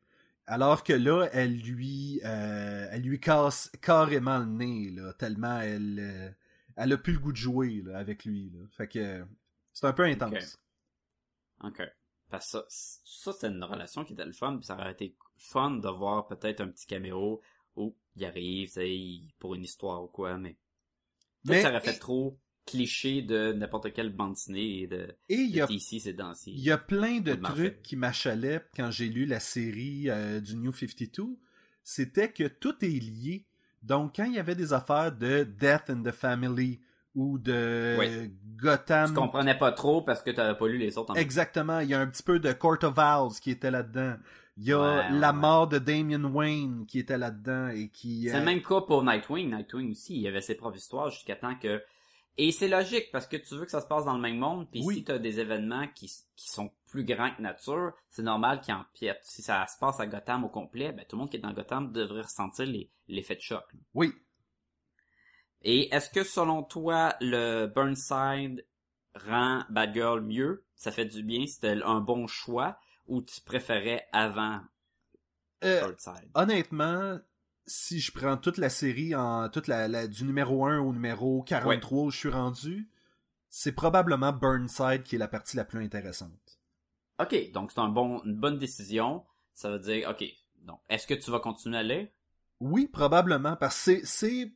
alors que là, elle lui, elle lui casse carrément le nez, là, tellement elle, elle a plus le goût de jouer là, avec lui. Là. Fait que c'est un peu intense. Ok. Parce que ça, ça c'était une relation qui était le fun, puis ça aurait été fun de voir peut-être un petit caméo où il arrive, tu pour une histoire ou quoi, mais... Ça aurait fait trop cliché de n'importe quelle bande dessinée et de... Et il y a ici c'est dans. Il y a plein de trucs qui m'achalaient quand j'ai lu la série euh, du New 52. C'était que tout est lié. Donc, quand il y avait des affaires de Death in the Family ou de. Gotham... Tu comprenais pas trop parce que t'avais pas lu les autres en Exactement. Il y a un petit peu de Court of Owls qui était là-dedans. Il y a Ouais, la ouais. mort de Damian Wayne qui était là-dedans et qui... C'est euh, le même cas pour Nightwing. Nightwing aussi, il y avait ses propres histoires jusqu'à temps que... Et c'est logique, parce que tu veux que ça se passe dans le même monde, puis Oui. si t'as des événements qui, qui sont plus grands que nature, c'est normal qu'ils empiètent. Si ça se passe à Gotham au complet, ben tout le monde qui est dans Gotham devrait ressentir les- l'effet de choc. Oui. Et est-ce que selon toi, le Burnside rend Batgirl mieux? Ça fait du bien? C'était un bon choix? Ou tu préférais avant Euh, Burnside? honnêtement, si je prends toute la série en toute la, la- du numéro 1 au numéro 43 où je suis rendu, c'est probablement Burnside qui est la partie la plus intéressante. Ok, donc c'est un bon, une bonne décision. Ça veut dire, ok, donc est-ce que tu vas continuer à lire? Oui, probablement, parce que c'est...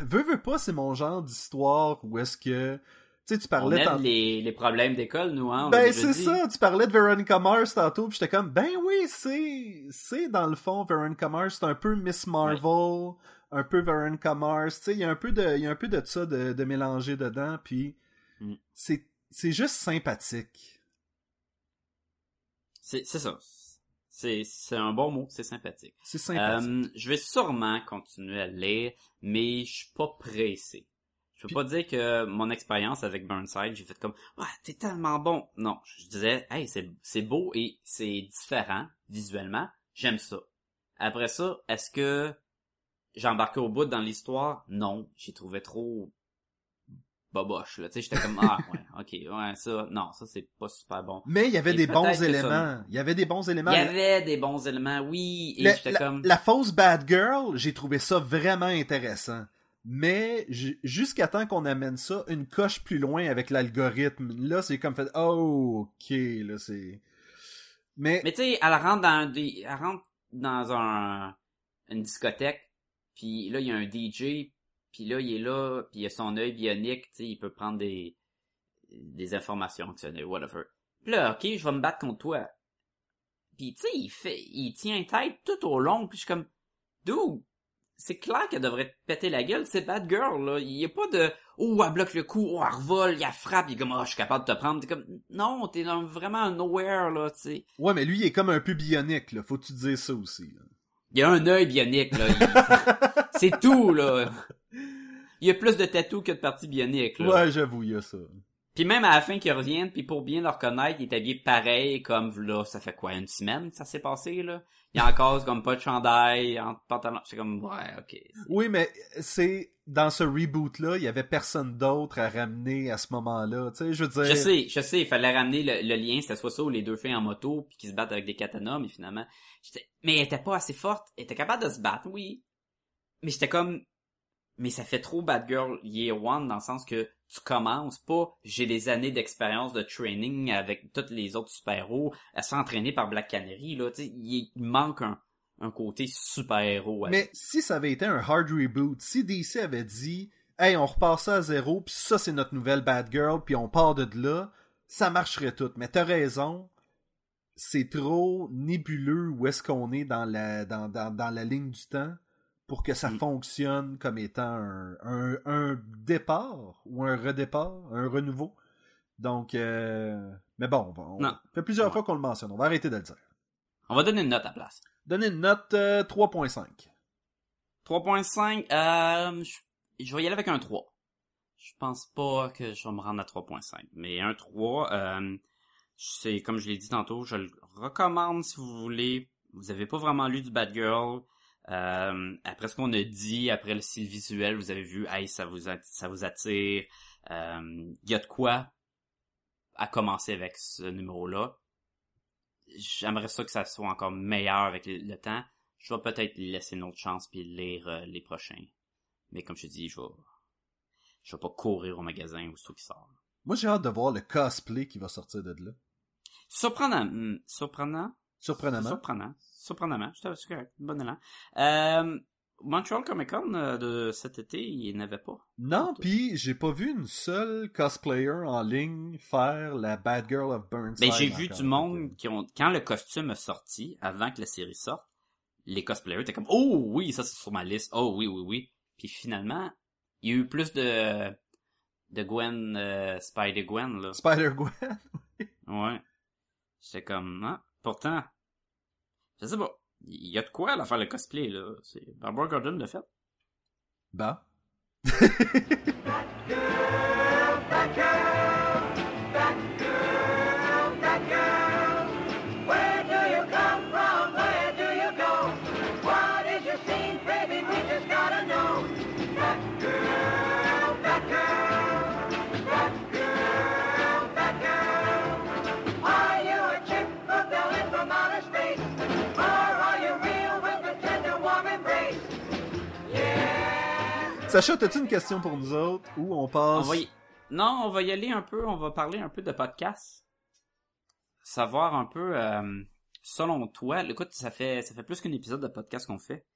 Veux, veux pas, c'est mon genre d'histoire où est-ce que... Tu sais, tu On parlais... aime tant- les, les problèmes d'école, nous, hein? on Ben, c'est ça, tu parlais de Veronica Mars tantôt, puis j'étais comme, ben oui, c'est... C'est, dans le fond, Veronica Mars, c'est un peu Miss Marvel, un peu Veronica Mars, tu sais, il y a un peu de... Il y a un peu de ça de, de mélanger dedans, puis... Mm. C'est... C'est juste sympathique. C'est c'est ça. C'est c'est un bon mot, c'est sympathique. C'est sympathique. Euh, je vais sûrement continuer à lire, mais je suis pas pressé. Je peux Puis- pas dire que mon expérience avec Burnside, j'ai fait comme ouais, t'es tellement bon. Non, je disais hey, c'est c'est beau et c'est différent visuellement, j'aime ça. Après ça, est-ce que j'ai embarqué au bout dans l'histoire? Non, j'ai trouvé trop boboche, là. Tu sais, j'étais comme, ah, ouais, ok, ouais, ça, non, ça, c'est pas super bon. Mais il y avait Et des bons ça- éléments. Il y avait des bons éléments. Il y avait des bons éléments, oui, et La, j'étais la- comme... la fausse bad girl, j'ai trouvé ça vraiment intéressant. Mais ju- jusqu'à temps qu'on amène ça une coche plus loin avec l'algorithme, là c'est comme fait oh ok là c'est. Mais, Mais tu sais, elle rentre dans un, elle rentre dans un, une discothèque, puis là, il y a un DJ, puis là, il est là, puis il a son œil bionique, tu sais, il peut prendre des, des informations, whatever. Puis là, ok, je vais me battre contre toi. Puis tu sais, il fait, il tient tête tout au long, puis je suis comme, dude, c'est clair qu'elle devrait te péter la gueule, c'est bad girl, là. Il y a pas de, oh, elle bloque le coup, oh, elle revole, il la frappe, il est comme, oh, je suis capable de te prendre. T'es comme, non, t'es dans vraiment un nowhere, là, tu sais. ouais mais lui il est comme un peu bionique là, faut tu dire ça aussi. là. Il y a un œil bionique, là. Il- C'est tout, là. Il y a plus de tatous que de parties bioniques, là. Ouais j'avoue il y a ça. Puis même à la fin qu'ils reviennent, puis pour bien le reconnaître, il est habillé pareil, comme là, ça fait quoi, une semaine, ça s'est passé, là? Il y a encore comme pas de chandail, en pantalon. C'est comme, ouais, ok. Oui mais c'est dans ce reboot là il y avait personne d'autre à ramener à ce moment-là, tu sais je veux dire. Je sais, je sais, il fallait ramener le, le lien, c'était soit ça ou les deux filles en moto, puis qui se battent avec des katanas, mais finalement, mais elle était pas assez forte, elle était capable de se battre, oui. Mais j'étais comme, mais ça fait trop Bad Girl Year One dans le sens que tu commences pas, j'ai des années d'expérience de training avec tous les autres super-héros, à s'entraîner par Black Canary, là, tu sais, il, manque un, un côté super-héros. Mais si ça avait été un hard reboot, si DC avait dit Hey, on repart ça à zéro, puis ça c'est notre nouvelle Bad Girl, puis on part de là, ça marcherait tout. Mais t'as raison, c'est trop nébuleux où est-ce qu'on est dans la, dans, dans, dans la ligne du temps pour que ça Mm. fonctionne comme étant un, un, un départ ou un redépart, un renouveau. Donc, euh... mais bon, on Non. fait plusieurs Ouais. fois qu'on le mentionne. On va arrêter de le dire. On va donner une note à la place. Donner une note euh, 3.5. 3.5, euh, je, je vais y aller avec un 3. Je pense pas que je vais me rendre à 3.5. Mais un 3, euh, c'est comme je l'ai dit tantôt, je le recommande si vous voulez. Vous avez pas vraiment lu du Bad Girl. Euh, après ce qu'on a dit, après le style visuel, vous avez vu, hey, ça vous, ça vous attire. Il y a de quoi à commencer avec ce numéro-là. J'aimerais ça que ça soit encore meilleur avec le, le temps. Je vais peut-être laisser une autre chance puis lire euh, les prochains. Mais comme je te dis, je vais, je vais pas courir au magasin ou tout qui sort. Moi, j'ai hâte de voir le cosplay qui va sortir de là. Surprenant, hmm, surprenant, Surprenamment. surprenant, surprenamment. Je suis correct, bon élan. Euh, Montreal Comic Con euh, de cet été, il n'avait pas. Non, puis j'ai pas vu une seule cosplayer en ligne faire la Bad Girl of Burnside. Mais Ben, j'ai vu du monde qui ont, quand le costume est sorti, avant que la série sorte, les cosplayers étaient comme, oh oui, ça c'est sur ma liste, oh oui, oui, oui. Puis finalement, il y a eu plus de, de Gwen, euh, Spider-Gwen, là. Spider-Gwen. Ouais. J'étais comme, ah, pourtant, je sais pas. Il y a de quoi à faire le cosplay, là. C'est Barbara Gordon le fait. Bah. Sacha, t'as-tu une question pour nous autres ou on passe? Non, on va y aller un peu, on va parler un peu de podcast. Savoir un peu, euh, selon toi, écoute, ça fait, ça fait plus qu'un épisode de podcast qu'on fait.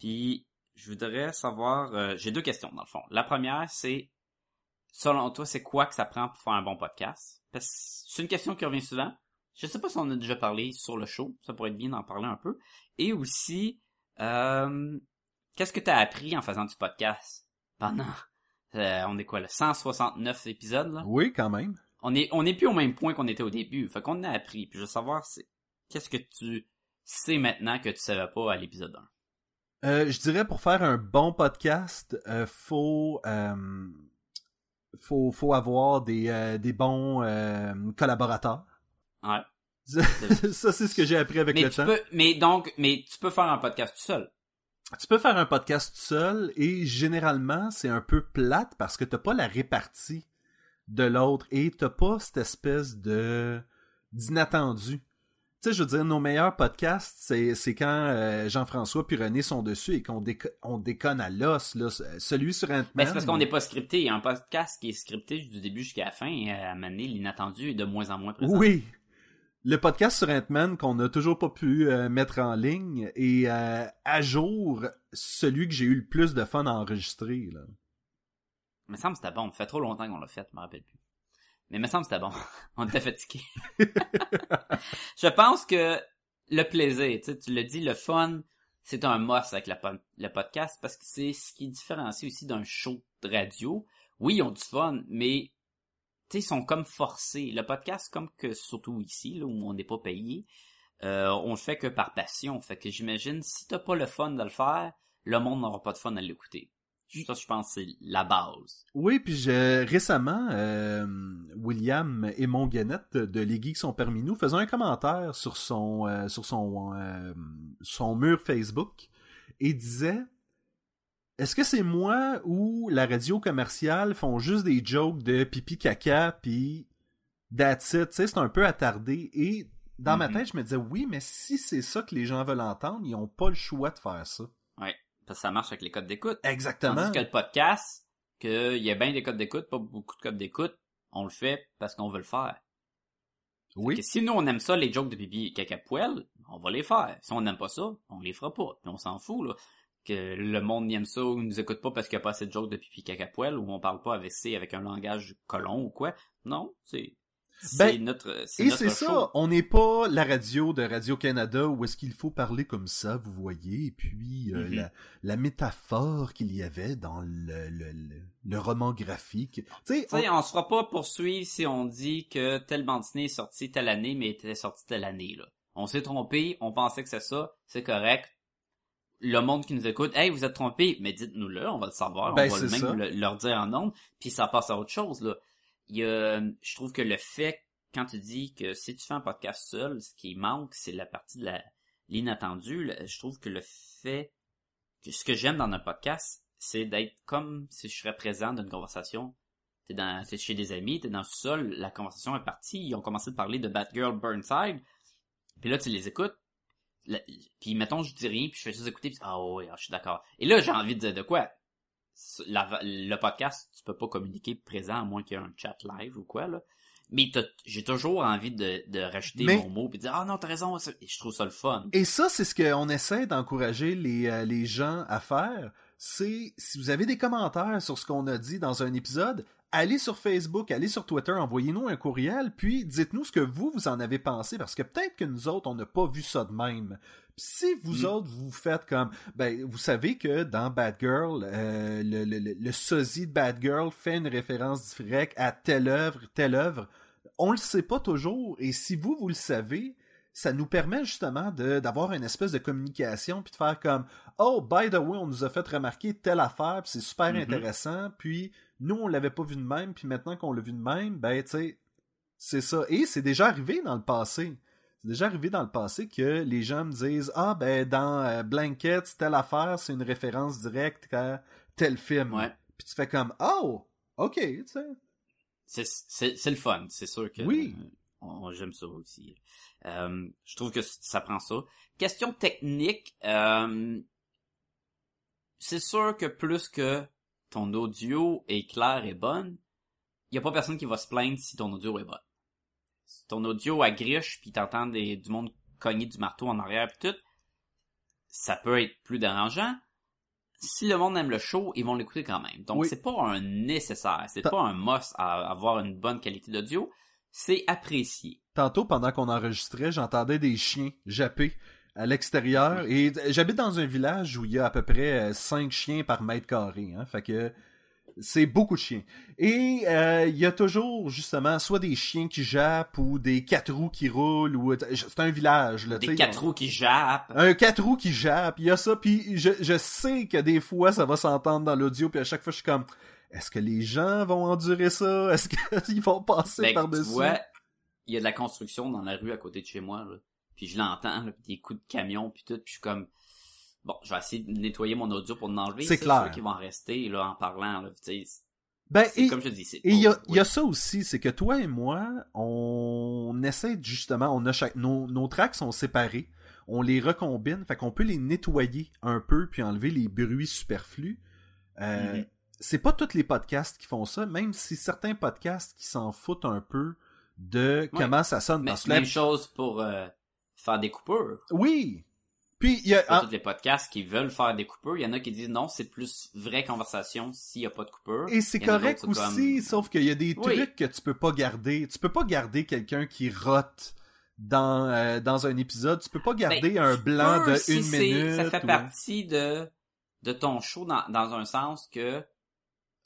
Puis, je voudrais savoir, euh, j'ai deux questions dans le fond. La première, c'est, selon toi, c'est quoi que ça prend pour faire un bon podcast? Parce c'est une question qui revient souvent. Je sais pas si on a déjà parlé sur le show, ça pourrait être bien d'en parler un peu. Et aussi, euh, qu'est-ce que t'as appris en faisant du podcast? Pendant euh, on est quoi, le 169 épisodes, là? Oui, quand même. On est, on est plus au même point qu'on était au début. Fait qu'on a appris. Puis je veux savoir, c'est, qu'est-ce que tu sais maintenant que tu savais pas à l'épisode 1? Euh, je dirais pour faire un bon podcast, euh, faut, euh, faut faut avoir des des bons collaborateurs. Ouais. Ça, c'est ce que j'ai appris avec Mais le tu temps. peux, mais donc, mais tu peux faire un podcast tout seul. Tu peux faire un podcast tout seul et généralement c'est un peu plate parce que t'as pas la répartie de l'autre et t'as pas cette espèce de d'inattendu. Tu sais, je veux dire, nos meilleurs podcasts, c'est, c'est quand euh, Jean-François puis René sont dessus et qu'on déco- on déconne à l'os. Celui sur Ant-Man... Ben, c'est parce qu'on n'est pas scripté. Un podcast qui est scripté du début jusqu'à la fin, euh, à donné, l'inattendu est de moins en moins présent. Oui. Le podcast sur Ant-Man qu'on n'a toujours pas pu euh, mettre en ligne est euh, à jour celui que j'ai eu le plus de fun à enregistrer. Là. Il me semble que c'était bon. Ça fait trop longtemps qu'on l'a fait, je me rappelle plus. Mais il me semble que c'était bon. On était fatigués. je pense que le plaisir, tu sais, tu l'as dit, le fun, c'est un must avec la le podcast parce que c'est ce qui différencie aussi d'un show de radio. Oui, ils ont du fun, mais tu sais, sont comme forcés. Le podcast, comme que surtout ici, là, où on n'est pas payé, euh, on le fait que par passion. Fait que j'imagine, si t'as pas le fun de le faire, le monde n'aura pas de fun à l'écouter. Ça, je pense, c'est la base. Oui, puis je, récemment, euh, William et mon Guenette de Les Geeks sont parmi nous faisaient un commentaire sur son euh, sur son son mur Facebook et disait Est-ce que c'est moi ou la radio commerciale font juste des jokes de pipi caca puis that's it, tu sais, c'est un peu attardé et dans ma Mhm. tête, je me disais oui, mais si c'est ça que les gens veulent entendre, ils ont pas le choix de faire ça. Parce que ça marche avec les codes d'écoute. Exactement. Tandis que le podcast, qu'il y a bien des codes d'écoute, pas beaucoup de codes d'écoute, on le fait parce qu'on veut le faire. Oui. Que si nous on aime ça, les jokes de pipi caca poêle, on va les faire. Si on n'aime pas ça, on les fera pas. Puis on s'en fout, là. Que le monde aime ça ou nous écoute pas parce qu'il n'y a pas assez de jokes de pipi caca poêle ou on parle pas avec C avec un langage colon ou quoi. Non, c'est, c'est Ben, notre, Et c'est ça, on n'est pas la radio de Radio-Canada où est-ce qu'il faut parler comme ça, vous voyez, et puis euh, Mhm. la, la métaphore qu'il y avait dans le, le, le, le roman graphique. Tu sais, Tu sais, on se fera pas poursuivre si on dit que telle bande dessinée est sortie telle année, mais était sortie telle année, là. On s'est trompé, on pensait que c'est ça, c'est correct. Le monde qui nous écoute, hey, vous êtes trompé, mais dites-nous-le, on va le savoir, Ben, on va le même le- leur dire en nombre, puis ça passe à autre chose, là. Il y a, je trouve que le fait, quand tu dis que si tu fais un podcast seul, ce qui manque, c'est la partie de la, l'inattendu, je trouve que le fait, que ce que j'aime dans un podcast, c'est d'être comme si je serais présent dans une conversation t'es dans t'es chez des amis, t'es dans le sol, la conversation est partie, ils ont commencé de parler de Batgirl Burnside, puis là tu les écoutes, la- puis mettons je dis rien, puis je fais juste écouter, puis ah ouais, ah, je suis d'accord. Et là j'ai envie de dire de quoi? La- le podcast, tu peux pas communiquer présent à moins qu'il y ait un chat live ou quoi là. Mais j'ai toujours envie de, de rajouter Mais- mon mot puis de dire ah non t'as raison, je trouve ça le fun. Et ça, c'est ce qu'on essaie d'encourager les, euh, les gens à faire. C'est, si vous avez des commentaires sur ce qu'on a dit dans un épisode, allez sur Facebook, allez sur Twitter, envoyez-nous un courriel, puis dites-nous ce que vous, vous en avez pensé, parce que peut-être que nous autres, on n'a pas vu ça de même. Puis si vous Mm. autres, vous faites comme, ben, vous savez que dans Bad Girl, euh, le, le, le, le sosie de Bad Girl fait une référence directe à telle œuvre, telle œuvre. On le sait pas toujours, et si vous, vous le savez, ça nous permet justement d'avoir une espèce de communication puis de faire comme oh by the way on nous a fait remarquer telle affaire puis c'est super Mhm. intéressant puis nous on l'avait pas vu de même puis maintenant qu'on l'a vu de même ben tu sais c'est ça et c'est déjà arrivé dans le passé c'est déjà arrivé dans le passé que les gens me disent ah ben dans euh, Blankets telle affaire c'est une référence directe à tel film Ouais. puis tu fais comme oh ok tu sais c'est le fun, c'est sûr que Oui. euh, j'aime ça aussi. Euh, je trouve que ça prend ça. Question technique, euh, c'est sûr que plus que ton audio est clair et bonne, il y a pas personne qui va se plaindre si ton audio est bon. Si ton audio agriche puis t'entends des du monde cogner du marteau en arrière puis tout, ça peut être plus dérangeant. Si le monde aime le show, ils vont l'écouter quand même. Donc Oui. c'est pas un nécessaire, c'est pas un must à avoir une bonne qualité d'audio, c'est apprécié. Tantôt, pendant qu'on enregistrait, j'entendais des chiens japper à l'extérieur. Et j'habite dans un village où il y a à peu près 5 chiens par mètre carré. Hein, fait que c'est beaucoup de chiens. Et euh, il y a toujours, justement, soit des chiens qui jappent ou des quatre roues qui roulent. ou C'est un village. Là, Des quatre roues qui jappent. un quatre roues qui jappe, il y a ça, puis je, je sais que des fois ça va s'entendre dans l'audio, puis à chaque fois je suis comme, est-ce que les gens vont endurer ça? Est-ce qu'ils vont passer Ben, tu par-dessus? vois, il y a de la construction dans la rue à côté de chez moi, là. Puis je l'entends, là, puis des coups de camion, puis tout, puis je suis comme... bon, je vais essayer de nettoyer mon audio pour en enlever. C'est Ça, clair. qui vont en rester, là, en parlant, là, tu sais, Ben, c'est et, comme je dis, c'est et il y y a ça aussi, c'est que toi et moi, on essaie de, justement, on a chaque, nos, nos tracks sont séparés, on les recombine, fait qu'on peut les nettoyer un peu puis enlever les bruits superflus. Euh, Mhm. C'est pas tous les podcasts qui font ça, même si certains podcasts qui s'en foutent un peu de comment ça sonne. Mais Parce même chose pour euh, faire des coupures. Oui. Puis il y a, ah, tous les podcasts qui veulent faire des coupures. Il y en a qui disent non, c'est plus vraie conversation s'il n'y a pas de coupure. Et c'est en correct aussi, comme- sauf qu'il y a des Oui. trucs que tu peux pas garder. Tu peux pas garder quelqu'un qui rote dans, euh, dans un épisode. Tu peux pas garder Ben, un tu blanc peux de si une minute. Ça fait ou- partie de, de ton show dans, dans un sens que,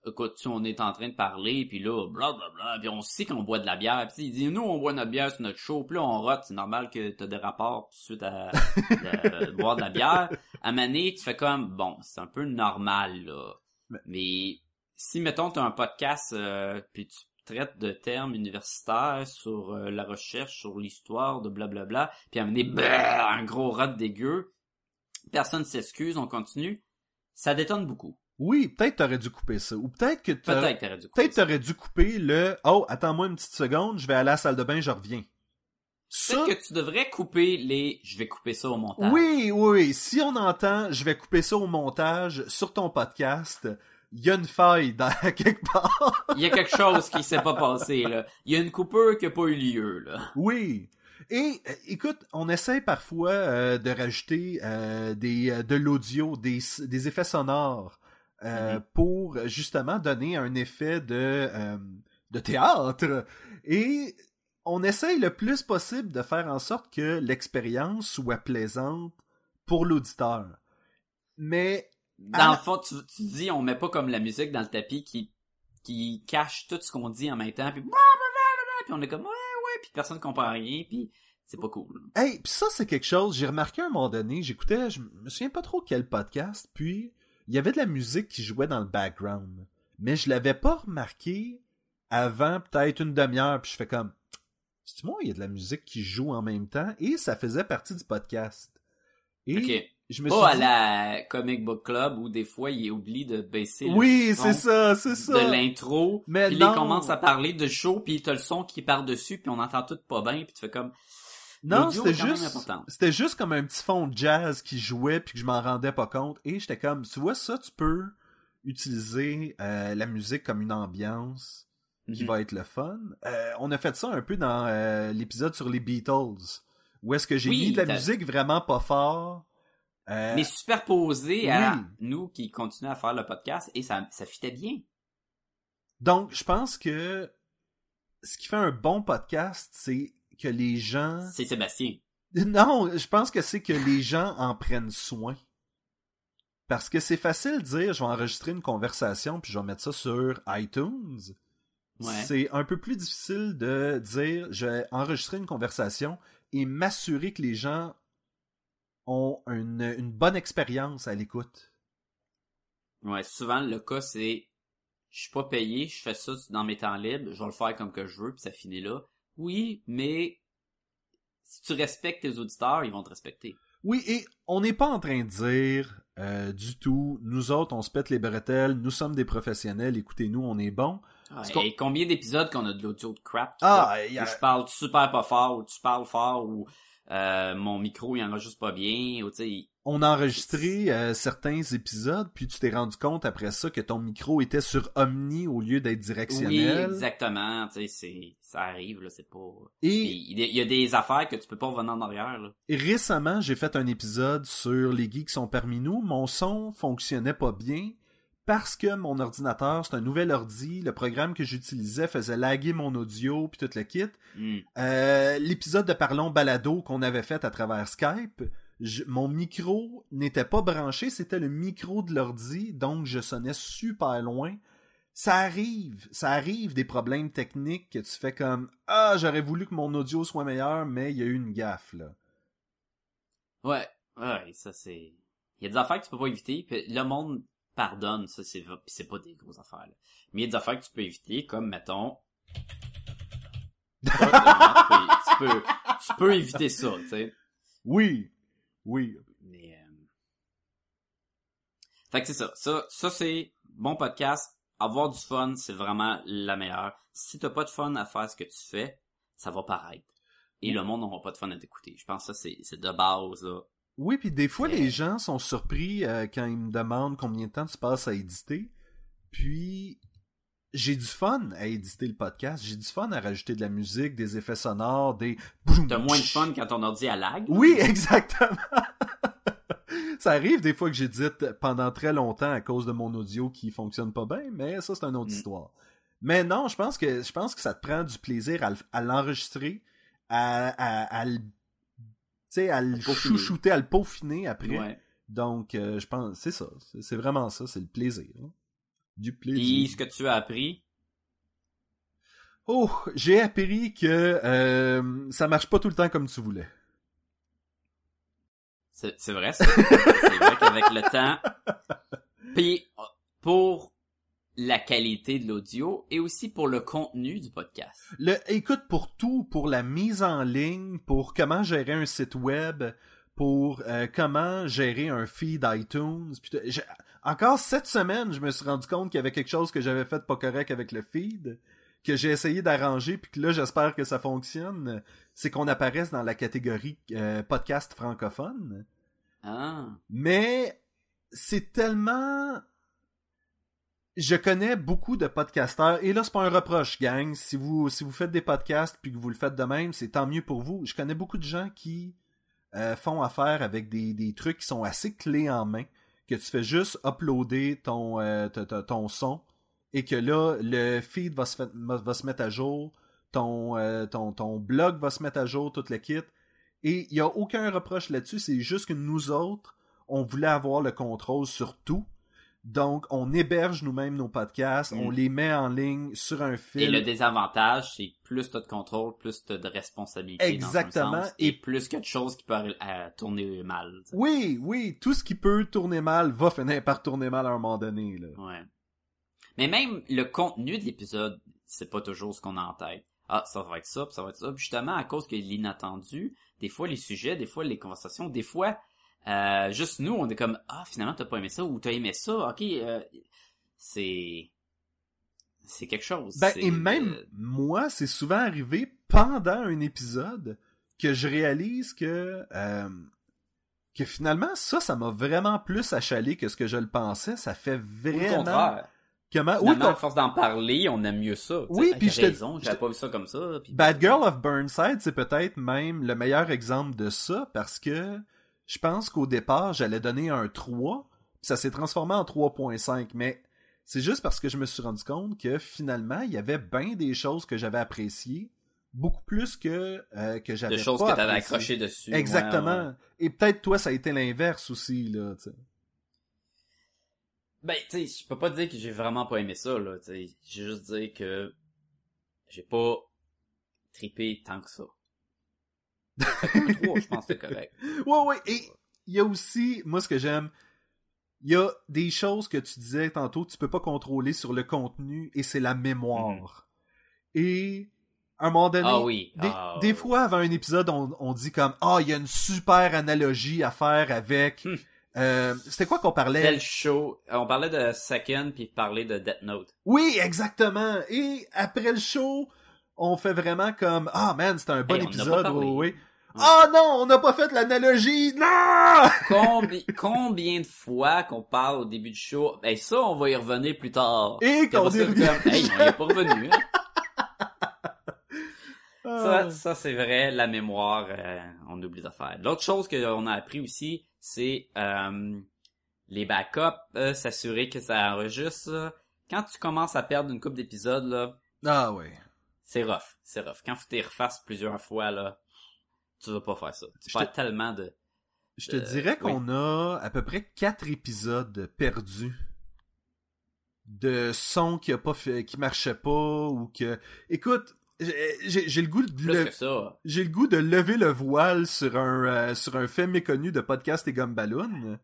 écoute, tu, on est en train de parler, puis là, blablabla, puis on sait qu'on boit de la bière, puis il dit, nous, on boit notre bière sur notre show, puis là, on rote, c'est normal que t'as des rapports suite à de- boire de la bière. À Mané, tu fais comme, bon, c'est un peu normal, là. Mais- Mais si, mettons, t'as un podcast, euh, puis tu traites de termes universitaires sur euh, la recherche, sur l'histoire, de blablabla, puis à Mané, brrr, un gros rot dégueu, personne s'excuse, on continue, ça détonne beaucoup. Oui, peut-être t'aurais dû couper ça. Ou peut-être que t'aurais- t'aurais dû couper peut-être ça. t'aurais dû couper le Oh, attends-moi une petite seconde, je vais aller à la salle de bain, je reviens. Ça, Peut-être que tu devrais couper les... Je vais couper ça au montage. oui, oui, oui. Si on entend, je vais couper ça au montage sur ton podcast, il y a une faille dans quelque part. Il y a quelque chose qui s'est pas passé, là. Il y a une coupure qui a pas eu lieu, là. Oui. Et euh, écoute, on essaie parfois euh, de rajouter euh, des de l'audio, des, des effets sonores euh, Mhm. pour justement donner un effet de euh, de théâtre. Et on essaye le plus possible de faire en sorte que l'expérience soit plaisante pour l'auditeur. Mais Dans le fond, tu, tu dis, on met pas comme la musique dans le tapis qui, qui cache tout ce qu'on dit en même temps, puis puis on est comme, ouais, ouais, puis personne comprend rien, puis c'est pas cool. Hey, puis ça c'est quelque chose, j'ai remarqué à un moment donné, j'écoutais, je me souviens pas trop quel podcast, puis il y avait de la musique qui jouait dans le background. Mais je l'avais pas remarqué avant peut-être une demi-heure, puis je fais comme c'est moi, il y a de la musique qui joue en même temps? Et ça faisait partie du podcast. Et Ok. je me Pas à suis dit, la Comic Book Club où des fois il oublie de baisser le Oui, son c'est ça, c'est ça. de l'intro, Mais puis non. il commence à parler de show, puis t'as le son qui est par-dessus, puis on entend tout pas bien, puis tu fais comme, Non, c'était juste, c'était juste comme un petit fond de jazz qui jouait puis que je m'en rendais pas compte. Et j'étais comme, tu vois ça, tu peux utiliser euh, la musique comme une ambiance qui Mhm. va être le fun. Euh, on a fait ça un peu dans euh, l'épisode sur les Beatles, où est-ce que j'ai Oui, mis de la musique vraiment pas fort. Mais superposé à oui. nous qui continuons à faire le podcast, et ça, ça fitait bien. Donc, je pense que ce qui fait un bon podcast, c'est que les gens... C'est Sébastien. Non, je pense que c'est que les gens en prennent soin. Parce que c'est facile de dire, je vais enregistrer une conversation puis je vais mettre ça sur iTunes. Ouais. C'est un peu plus difficile de dire, je vais enregistrer une conversation et m'assurer que les gens ont une, une bonne expérience à l'écoute. Ouais, souvent le cas c'est je suis pas payé, je fais ça dans mes temps libres, je vais le faire comme que je veux, puis ça finit là. Oui, mais si tu respectes tes auditeurs, ils vont te respecter. Oui, et on n'est pas en train de dire euh, du tout, nous autres, on se pète les bretelles, nous sommes des professionnels, écoutez-nous, on est bons. Qu'on- Et combien d'épisodes qu'on a de l'audio de crap? Ah, y a- où je parle super pas fort, ou tu parles fort, ou euh, mon micro il enregistre pas bien, ou tu sais, On a enregistré euh, certains épisodes, puis tu t'es rendu compte après ça que ton micro était sur Omni au lieu d'être oui, directionnel. exactement, tu sais, ça arrive, là, c'est pas... Et Il y a- des affaires que tu peux pas revenir en arrière, là. récemment, j'ai fait un épisode sur les geeks sont parmi nous. Mon son fonctionnait pas bien parce que mon ordinateur, c'est un nouvel ordi. Le programme que j'utilisais faisait laguer mon audio, puis tout le kit. Hmm. Euh, L'épisode de Parlons Balado qu'on avait fait à travers Skype, je- mon micro n'était pas branché, c'était le micro de l'ordi, donc je sonnais super loin. Ça arrive, ça arrive des problèmes techniques que tu fais comme Ah, j'aurais voulu que mon audio soit meilleur, mais il y a eu une gaffe là. Ouais, ouais, ça c'est. Il y a des affaires que tu peux pas éviter, puis le monde pardonne, ça c'est c'est pas des grosses affaires. Là. Mais il y a des affaires que tu peux éviter, comme mettons. Tu, peux, tu, peux, tu peux éviter ça, tu sais. Oui, oui. Mais euh, Fait que c'est ça. Ça, ça c'est bon podcast. Avoir du fun, c'est vraiment la meilleure. Si t'as pas de fun à faire ce que tu fais, ça va paraître. Et le monde n'aura pas de fun à t'écouter. Je pense que ça, c'est de base, là. Oui, puis des fois, les gens sont surpris euh, quand ils me demandent combien de temps tu passes à éditer. Puis, j'ai du fun à éditer le podcast. J'ai du fun à rajouter de la musique, des effets sonores, des... T'as moins de fun quand ton ordi a lag. Oui, exactement. ça arrive des fois que j'édite pendant très longtemps à cause de mon audio qui fonctionne pas bien, mais ça c'est une autre Mm. histoire. Mais non, je pense que je pense que ça te prend du plaisir à, le- à l'enregistrer, à, à, à le, sais, à le chouchouter, à le peaufiner après. Ouais. Donc, euh, je pense, c'est ça. C'est, vraiment ça, c'est le plaisir. hein. Du plaisir. ce que tu as appris, Oh, j'ai appris que euh, ça marche pas tout le temps comme tu voulais. c'est, c'est vrai, ça. c'est vrai qu'avec le temps, puis pour la qualité de l'audio et aussi pour le contenu du podcast. Le, écoute, pour tout, pour la mise en ligne, pour comment gérer un site web, pour euh, comment gérer un feed iTunes. puis encore cette semaine, je me suis rendu compte qu'il y avait quelque chose que j'avais fait pas correct avec le feed, que j'ai essayé d'arranger, puis que là, j'espère que ça fonctionne. C'est qu'on apparaisse dans la catégorie euh, podcast francophone. Ah. Mais c'est tellement. Je connais beaucoup de podcasteurs, et là, c'est pas un reproche, gang. Si vous, faites des podcasts puis que vous le faites de même, c'est tant mieux pour vous. Je connais beaucoup de gens qui euh, font affaire avec des, trucs qui sont assez clés en main, que tu fais juste uploader ton, euh, ton, son, et que là, le feed va se, fait- va se mettre à jour, ton, euh, ton, ton blog va se mettre à jour, tout le kit. Et il n'y a aucun reproche là-dessus, c'est juste que nous autres, on voulait avoir le contrôle sur tout. Donc, on héberge nous-mêmes nos podcasts, Mm. on les met en ligne sur un fil. Et le désavantage, c'est plus t'as de contrôle, plus t'as de responsabilité Exactement. dans un sens, Et- et plus a de choses qui peuvent euh, tourner mal. Oui, oui, tout ce qui peut tourner mal va finir par tourner mal à un moment donné. Là. Ouais. Mais même le contenu de l'épisode, c'est pas toujours ce qu'on a en tête. Ah, ça va être ça, puis ça va être ça. Justement, à cause que l'inattendu, des fois les sujets, des fois les conversations, des fois, euh, juste nous, on est comme, ah, finalement, t'as pas aimé ça, ou t'as aimé ça, ok, euh, c'est... C'est quelque chose. Ben, et même euh, moi, c'est souvent arrivé pendant un épisode que je réalise que euh, que finalement ça, ça m'a vraiment plus achalé que ce que je le pensais. Ça fait vraiment contraire. comment. Oui, à force d'en parler, on aime mieux ça. Oui, puis je raison, j'avais pas vu ça comme ça. Bad Girl of Burnside, c'est peut-être même le meilleur exemple de ça parce que je pense qu'au départ, j'allais donner un 3, puis ça s'est transformé en 3.5, mais c'est juste parce que je me suis rendu compte que finalement, il y avait bien des choses que j'avais appréciées, beaucoup plus que, euh, que j'avais de choses pas que t'avais accroché dessus. Exactement. ouais. Et peut-être toi, ça a été l'inverse aussi, là, tu sais. Ben, tu sais, je peux pas dire que j'ai vraiment pas aimé ça, là, tu sais. J'ai juste dire que j'ai pas trippé tant que ça. Fait que trois, je pense que c'est correct. Ouais, ouais. Et il y a aussi, moi, ce que j'aime, il y a des choses que tu disais tantôt, tu peux pas contrôler sur le contenu, et c'est la mémoire. Et, à un moment donné, Ah oui. des, ah, des fois, avant un épisode, on, on dit comme, ah, il y a une super analogie à faire avec, Hmm. euh, c'était quoi qu'on parlait? Tel show. On parlait de Second puis parlait de Death Note. Oui, exactement. Et après le show, on fait vraiment comme, ah, man, c'était un bon Hey, épisode, oui, oui. Ah non, on n'a pas fait l'analogie, non! Combi- combien de fois qu'on parle au début du show? Ben ça, on va y revenir plus tard. Et qu'on y revient. comme, Hey, on y est pas revenu. hein? Ah. Ça, ça c'est vrai, la mémoire, euh, on oublie de faire. L'autre chose qu'on a appris aussi, c'est euh, les backups, euh, s'assurer que ça enregistre. Quand tu commences à perdre une coupe d'épisodes, là, Ah ouais. c'est rough, c'est rough. Quand faut les refasses plusieurs fois, là, tu vas pas faire ça. Tu perds tellement de... Je te dirais qu'on a à peu près quatre épisodes perdus de sons qui a pas fait, qui marchaient pas ou que. Écoute, j'ai le goût de le- j'ai le goût de lever le voile sur un euh, sur un fait méconnu de podcast et gumballoon.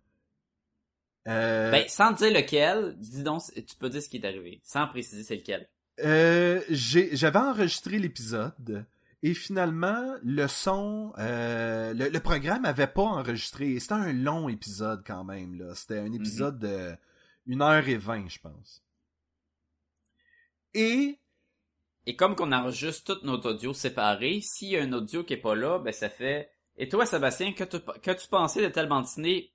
Euh, Ben, sans dire lequel, dis donc, tu peux dire ce qui est arrivé. Sans préciser c'est lequel. euh, j'avais enregistré l'épisode Et finalement, le son, euh, le, le programme avait pas enregistré. C'était un long épisode quand même. là. C'était un épisode de 1 heure et 20, je pense. Et Et comme qu'on enregistre tout notre audio séparé, s'il y a un audio qui est pas là, ben ça fait. Et toi, Sébastien, que tu, que tu pensais de telle bande dessinée?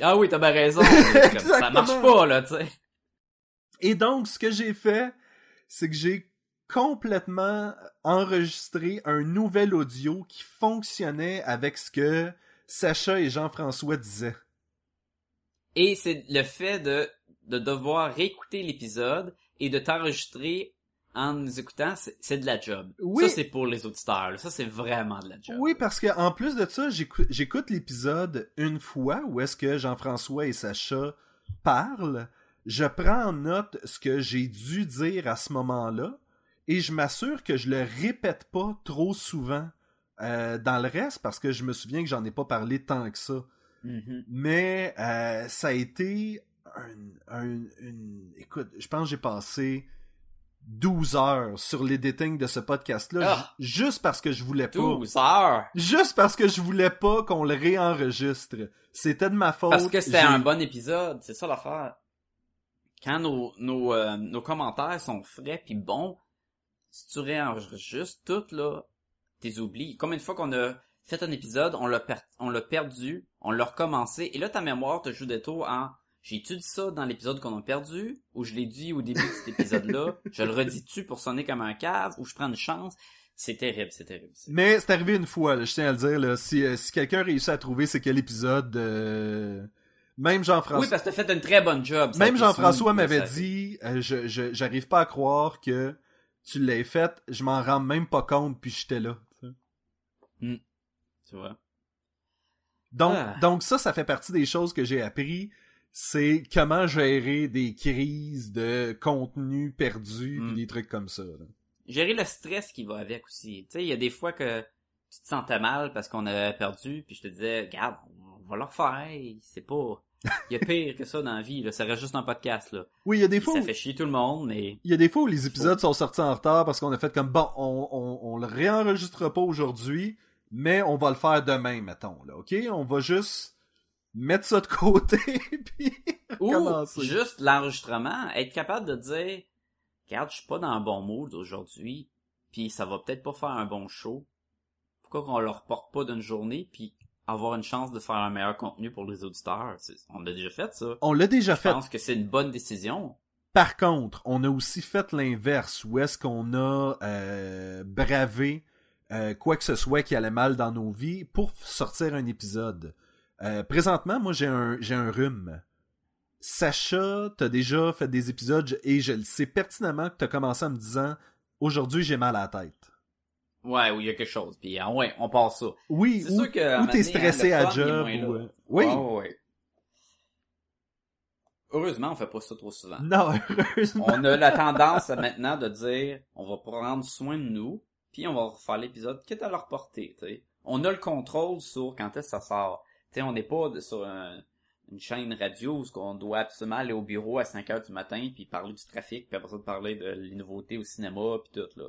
Ah oui, t'as bien raison. Comme, ça marche pas, là, tu sais. Et donc, ce que j'ai fait, c'est que j'ai complètement enregistré un nouvel audio qui fonctionnait avec ce que Sacha et Jean-François disaient. Et c'est le fait de, de devoir réécouter l'épisode et de t'enregistrer en nous écoutant, c'est de la job. Oui. Ça, c'est pour les auditeurs. là. Ça, c'est vraiment de la job. Oui, parce que en plus de ça, j'écou- j'écoute l'épisode une fois où est-ce que Jean-François et Sacha parlent. Je prends en note ce que j'ai dû dire à ce moment-là et je m'assure que je le répète pas trop souvent euh, dans le reste parce que je me souviens que j'en ai pas parlé tant que ça. Mhm. Mais euh, ça a été un, un- une... Écoute, je pense que j'ai passé 12 heures sur l'editing de ce podcast-là, Ah! ju- juste parce que je voulais pas. 12 heures! Juste parce que je voulais pas qu'on le réenregistre. C'était de ma faute. Parce que c'était un bon épisode, c'est ça l'affaire. Quand nos, nos, euh, nos commentaires sont frais puis bons, si tu réenregistres tout, là, t'es oublies. Combien de fois qu'on a fait un épisode, on l'a per- on l'a perdu, on l'a recommencé, et là ta mémoire te joue des tours en j'ai-tu dit ça dans l'épisode qu'on a perdu, ou je l'ai dit au début de cet épisode-là, je le redis-tu pour sonner comme un cave, ou je prends une chance? C'est terrible, c'est terrible. Mais c'est arrivé une fois, là, je tiens à le dire. Là, si euh, si quelqu'un réussit à trouver c'est quel épisode, euh, même Jean-François, Oui, parce que t'as fait une très bonne job. même Jean-François m'avait dit, euh, je je- j'arrive pas à croire que tu l'aies fait. Je m'en rends même pas compte, puis j'étais là. tu vois. Donc, Ah. donc ça, ça fait partie des choses que j'ai appris. C'est comment gérer des crises de contenu perdu Mm. puis des trucs comme ça. là. gérer le stress qui va avec aussi. Tu sais, il y a des fois que tu te sentais mal parce qu'on avait perdu, puis je te disais, regarde, on va le refaire, c'est pas... Il y a pire que ça dans la vie, là. ça reste juste un podcast, là. Oui, il y a des fois. Ça fait chier tout le monde, mais... Il y a des fois où les épisodes sont sortis en retard parce qu'on a fait comme bon, on, on, on le réenregistrera pas aujourd'hui, mais on va le faire demain, mettons. Là, ok, on va juste mettre ça de côté puis Ou recommencer. juste l'enregistrement, être capable de dire, regarde, je suis pas dans un bon mood aujourd'hui, puis ça va peut-être pas faire un bon show. Pourquoi qu'on le reporte pas d'une journée, puis avoir une chance de faire un meilleur contenu pour les auditeurs? On a déjà fait ça. On l'a déjà Je fait. pense que c'est une bonne décision. Par contre, on a aussi fait l'inverse, où est-ce qu'on a euh, bravé euh, quoi que ce soit qui allait mal dans nos vies pour sortir un épisode. Euh, présentement, moi j'ai un j'ai un rhume. Sacha, t'as déjà fait des épisodes et je le sais pertinemment que t'as commencé en me disant aujourd'hui j'ai mal à la tête. Ouais, où il y a quelque chose. Puis ah ouais, on passe ça. Oui, C'est ou, sûr que ou t'es stressé hein, à job. ou, là. Oui. Ouais, ouais. Heureusement, on fait pas ça trop souvent. Non, heureusement. on a la tendance à, maintenant de dire on va prendre soin de nous, puis on va refaire l'épisode quitte à le reporter, tu sais. On a le contrôle sur quand est-ce que ça sort. Tu sais, on n'est pas sur un- une chaîne radio où on doit absolument aller au bureau à 5 heures du matin puis parler du trafic, puis après ça parler de les nouveautés au cinéma puis tout là.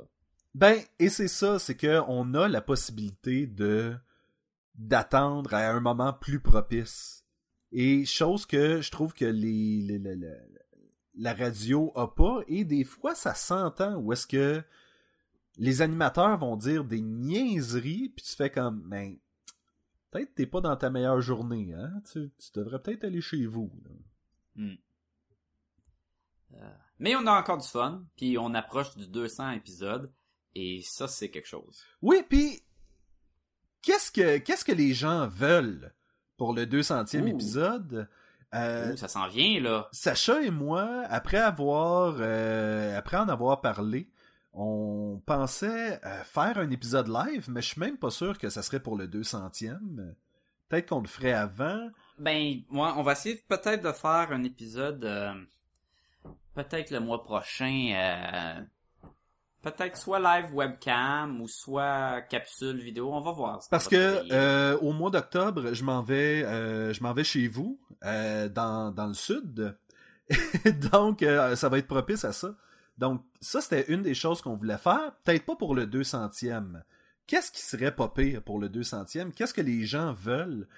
Ben, et c'est ça, c'est que on a la possibilité de d'attendre à un moment plus propice. Et chose que je trouve que les, la radio a pas, et des fois ça s'entend où est-ce que les animateurs vont dire des niaiseries, puis tu fais comme, ben, peut-être t'es pas dans ta meilleure journée, hein? Tu, devrais peut-être aller chez vous. là. Mais on a encore du fun, puis on approche du 200 épisodes et ça c'est quelque chose. Oui, puis qu'est-ce que qu'est-ce que les gens veulent pour le 200e Ouh. épisode? Euh, Ouh, ça s'en vient là. Sacha et moi, après avoir euh, après en avoir parlé, on pensait euh, faire un épisode live, mais je suis même pas sûr que ça serait pour le 200e. Peut-être qu'on le ferait avant. Ben, moi, on va essayer peut-être de faire un épisode, peut-être le mois prochain, peut-être soit live webcam ou soit capsule vidéo, on va voir. ça Parce va que euh, au mois d'octobre, je m'en vais, euh, je m'en vais chez vous, euh, dans, dans le sud. Donc, ça va être propice à ça. Donc, ça, c'était une des choses qu'on voulait faire. Peut-être pas pour le 200e. Qu'est-ce qui serait pas pire pour le 200e? Qu'est-ce que les gens veulent?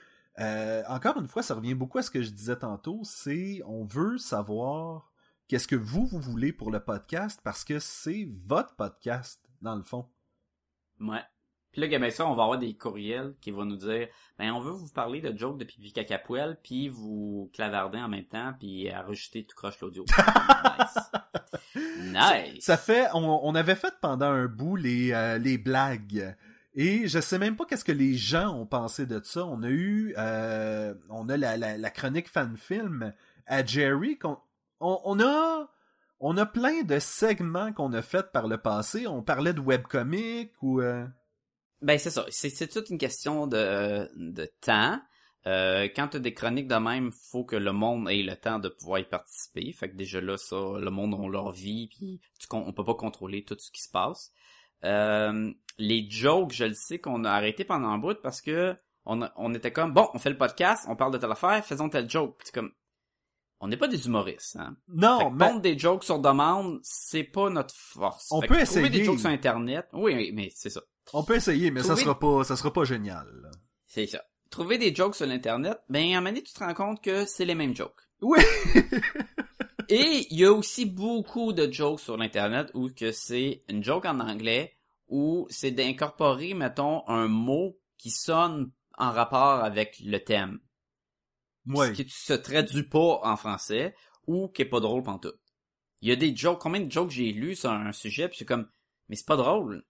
Encore une fois, ça revient beaucoup à ce que je disais tantôt, c'est on veut savoir qu'est-ce que vous, vous voulez pour le podcast parce que c'est votre podcast, dans le fond. Ouais. Puis là, ben ça, on va avoir des courriels qui vont nous dire, ben on veut vous parler de jokes de pipi caca poêle, puis vous clavarder en même temps, puis enregistrer tout croche l'audio. nice. Nice. Ça fait, on, on avait fait pendant un bout les, euh, les blagues. Et je sais même pas qu'est-ce que les gens ont pensé de ça. On a eu, euh, on a la, la, la chronique fan film à Jerry. qu'on- On, a, on a plein de segments qu'on a fait par le passé. On parlait de webcomic ou. euh, Ben c'est ça, c'est toute une question de, de temps. Euh, quand tu as des chroniques de même, faut que le monde ait le temps de pouvoir y participer. Fait que déjà là, ça, le monde a leur vie, puis tu, on peut pas contrôler tout ce qui se passe. Euh, les jokes, je le sais qu'on a arrêté pendant un bout parce que on, on était comme bon, on fait le podcast, on parle de telle affaire, faisons tel joke. Puis comme on n'est pas des humoristes, hein. Non, mais pondre des jokes sur demande, c'est pas notre force. On Fait peut essayer. des jokes sur internet. Oui, oui, mais c'est ça. on peut essayer, mais ça sera pas, ça sera pas génial. C'est ça. Trouver des jokes sur l'internet, ben à un moment donné, tu te rends compte que c'est les mêmes jokes. Oui. Et il y a aussi beaucoup de jokes sur l'internet où que c'est une joke en anglais où c'est d'incorporer, mettons, un mot qui sonne en rapport avec le thème. Ouais. Ce qui se traduit pas en français ou qui est pas drôle pantoute. Il y a des jokes, combien de jokes j'ai lus sur un sujet puis c'est comme, mais c'est pas drôle.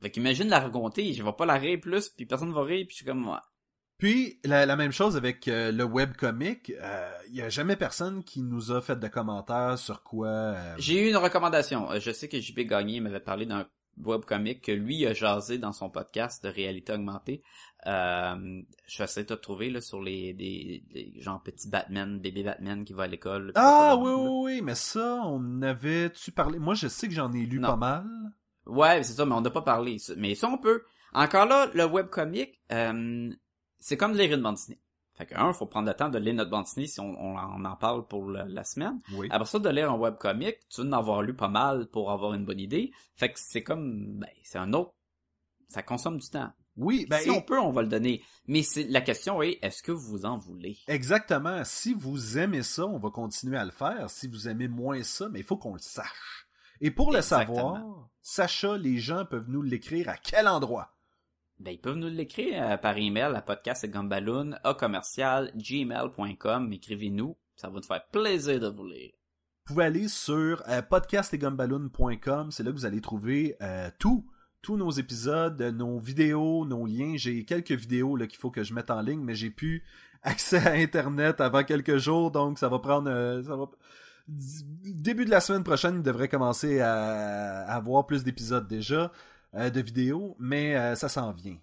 Fait qu'imagine la raconter, je vais pas la rire plus puis personne va rire puis je suis comme, ouais. Puis la, la même chose avec euh, le webcomic. Il y a jamais personne qui nous a fait de commentaires sur quoi. euh, J'ai eu une recommandation. Euh, Je sais que JP Gagné m'avait parlé d'un webcomic que lui a jasé dans son podcast de réalité augmentée. Euh, je essayer de te trouver là, sur les des, des genre petits Batman, bébé Batman qui va à l'école. Ah oui, oui, oui, mais ça, on avait-tu parlé? Moi, je sais que j'en ai lu Non. pas mal. Ouais, c'est ça, mais on n'a pas parlé. Mais ça, on peut. Encore là, le webcomic, euh, c'est comme de bande dessinée. Fait que, un, faut prendre le temps de lire notre bande dessinée si on, on en- on en parle pour le- la semaine. Oui. Après ça, de lire un webcomic, tu veux en avoir lu pas mal pour avoir une bonne idée. Fait que c'est comme, ben, c'est un autre, ça consomme du temps. Oui, ben, si on peut, on va le donner. Mais c'est, la question est, est-ce que vous en voulez? exactement. Si vous aimez ça, on va continuer à le faire. Si vous aimez moins ça, mais il faut qu'on le sache. Et pour le savoir, Sacha, les gens peuvent nous l'écrire à quel endroit? Ben, ils peuvent nous l'écrire euh, par email à podcastgumballoon, à commercial, gmail.com. Écrivez-nous. Ça va nous faire plaisir de vous lire. Vous pouvez aller sur euh. C'est là que vous allez trouver euh, tout. Tous nos épisodes, euh, nos vidéos, nos liens. J'ai quelques vidéos qu'il faut que je mette en ligne, mais j'ai plus accès à Internet avant quelques jours, donc ça va prendre... ça va... Début de la semaine prochaine, il devrait commencer à, avoir plus d'épisodes déjà, de vidéos, mais euh, ça s'en vient.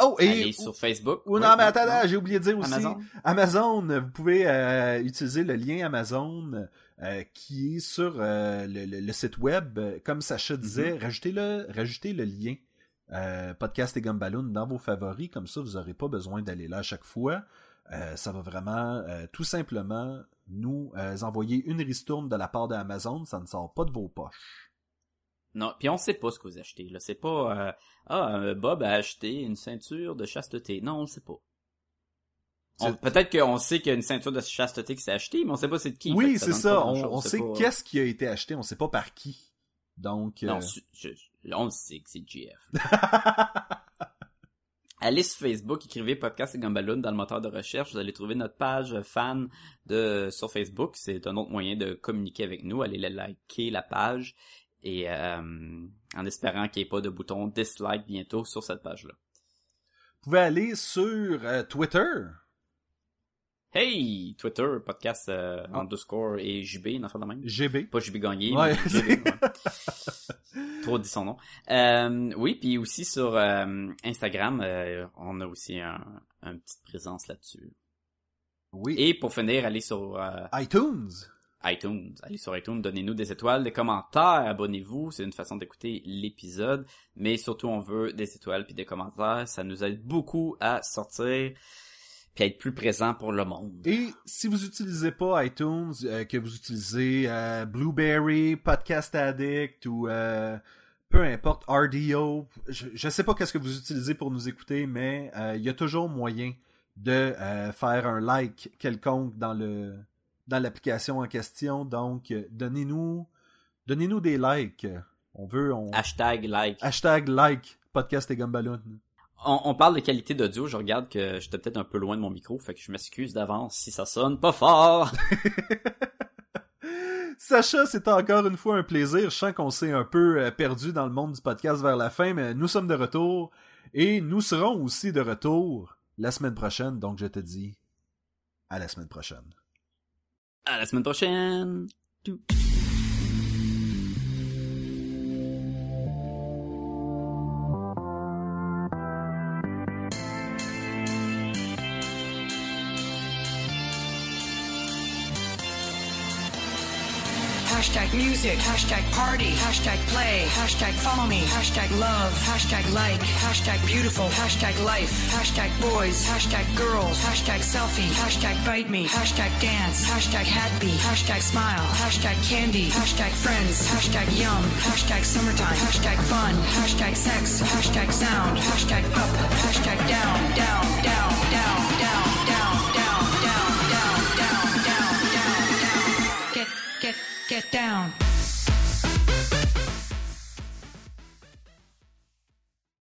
Oh, et... Allez sur Facebook. Ou Oui, non, mais attends, non. j'ai oublié de dire aussi... Amazon. Amazon, vous pouvez euh, utiliser le lien Amazon euh, qui est sur euh, le, le- le site web. Euh, Comme Sacha disait, Mm-hmm. rajoutez-le, rajoutez le lien euh, Podcast et Gumballoon dans vos favoris. Comme ça, vous n'aurez pas besoin d'aller là à chaque fois. Euh, ça va vraiment euh, tout simplement nous euh, envoyer une ristourne de la part d'Amazon. Ça ne sort pas de vos poches. Non, puis on sait pas ce que vous achetez. Là, c'est pas euh, ah euh, Bob a acheté une ceinture de chasteté. Non, on le sait pas. Peut-être qu'on sait qu'il y a une ceinture de chasteté qui s'est achetée, mais on sait pas c'est de qui. Oui, c'est ça. On, sait pas- qu'est-ce qui a été acheté. On sait pas par qui. Donc, Non, euh, je- je- on le sait que c'est GF. Allez sur Facebook, écrivez Podcast et Gumballoon dans le moteur de recherche. Vous allez trouver notre page fan de sur Facebook. C'est un autre moyen de communiquer avec nous. Allez la liker la page et euh, en espérant qu'il n'y ait pas de bouton dislike bientôt sur cette page-là. vous pouvez aller sur euh, Twitter. Hey! Twitter, podcast euh, underscore et JB, affaire de même. GB. Pas JB gagné, Ouais, mais JB, ouais. Trop dit son nom. Euh, oui, puis aussi sur euh, Instagram, euh, on a aussi un, une petite présence là-dessus. Oui. Et pour finir, allez sur euh, iTunes. iTunes. Allez sur iTunes, donnez-nous des étoiles, des commentaires, abonnez-vous. C'est une façon d'écouter l'épisode. Mais surtout, on veut des étoiles puis des commentaires. Ça nous aide beaucoup à sortir. puis être plus présent pour le monde. Et si vous utilisez pas iTunes, euh, que vous utilisez euh, Blueberry, Podcast Addict ou euh, peu importe RDO, je, je sais pas qu'est-ce que vous utilisez pour nous écouter, mais euh, il y a toujours moyen de faire un like quelconque dans le dans l'application en question. Donc euh, donnez-nous donnez-nous des likes. On veut on Hashtag like. hashtag like podcast et gumballoon. On, on parle de qualité d'audio, je regarde que j'étais peut-être un peu loin de mon micro, fait que je m'excuse d'avance si ça sonne pas fort. Sacha, c'est encore une fois un plaisir. Je sens qu'on s'est un peu euh, perdu dans le monde du podcast vers la fin, mais nous sommes de retour et nous serons aussi de retour la semaine prochaine. Donc je te dis à la semaine prochaine. À la semaine Hashtag music, hashtag party, hashtag play, hashtag follow me, hashtag love, hashtag like, hashtag beautiful, hashtag life, hashtag boys, hashtag girls, hashtag selfie, hashtag bite me, hashtag dance, hashtag happy, hashtag smile, hashtag candy, hashtag friends, hashtag yum, hashtag summertime, hashtag fun, hashtag sex, hashtag sound, hashtag up, hashtag down, down, down, down, down, down, get down.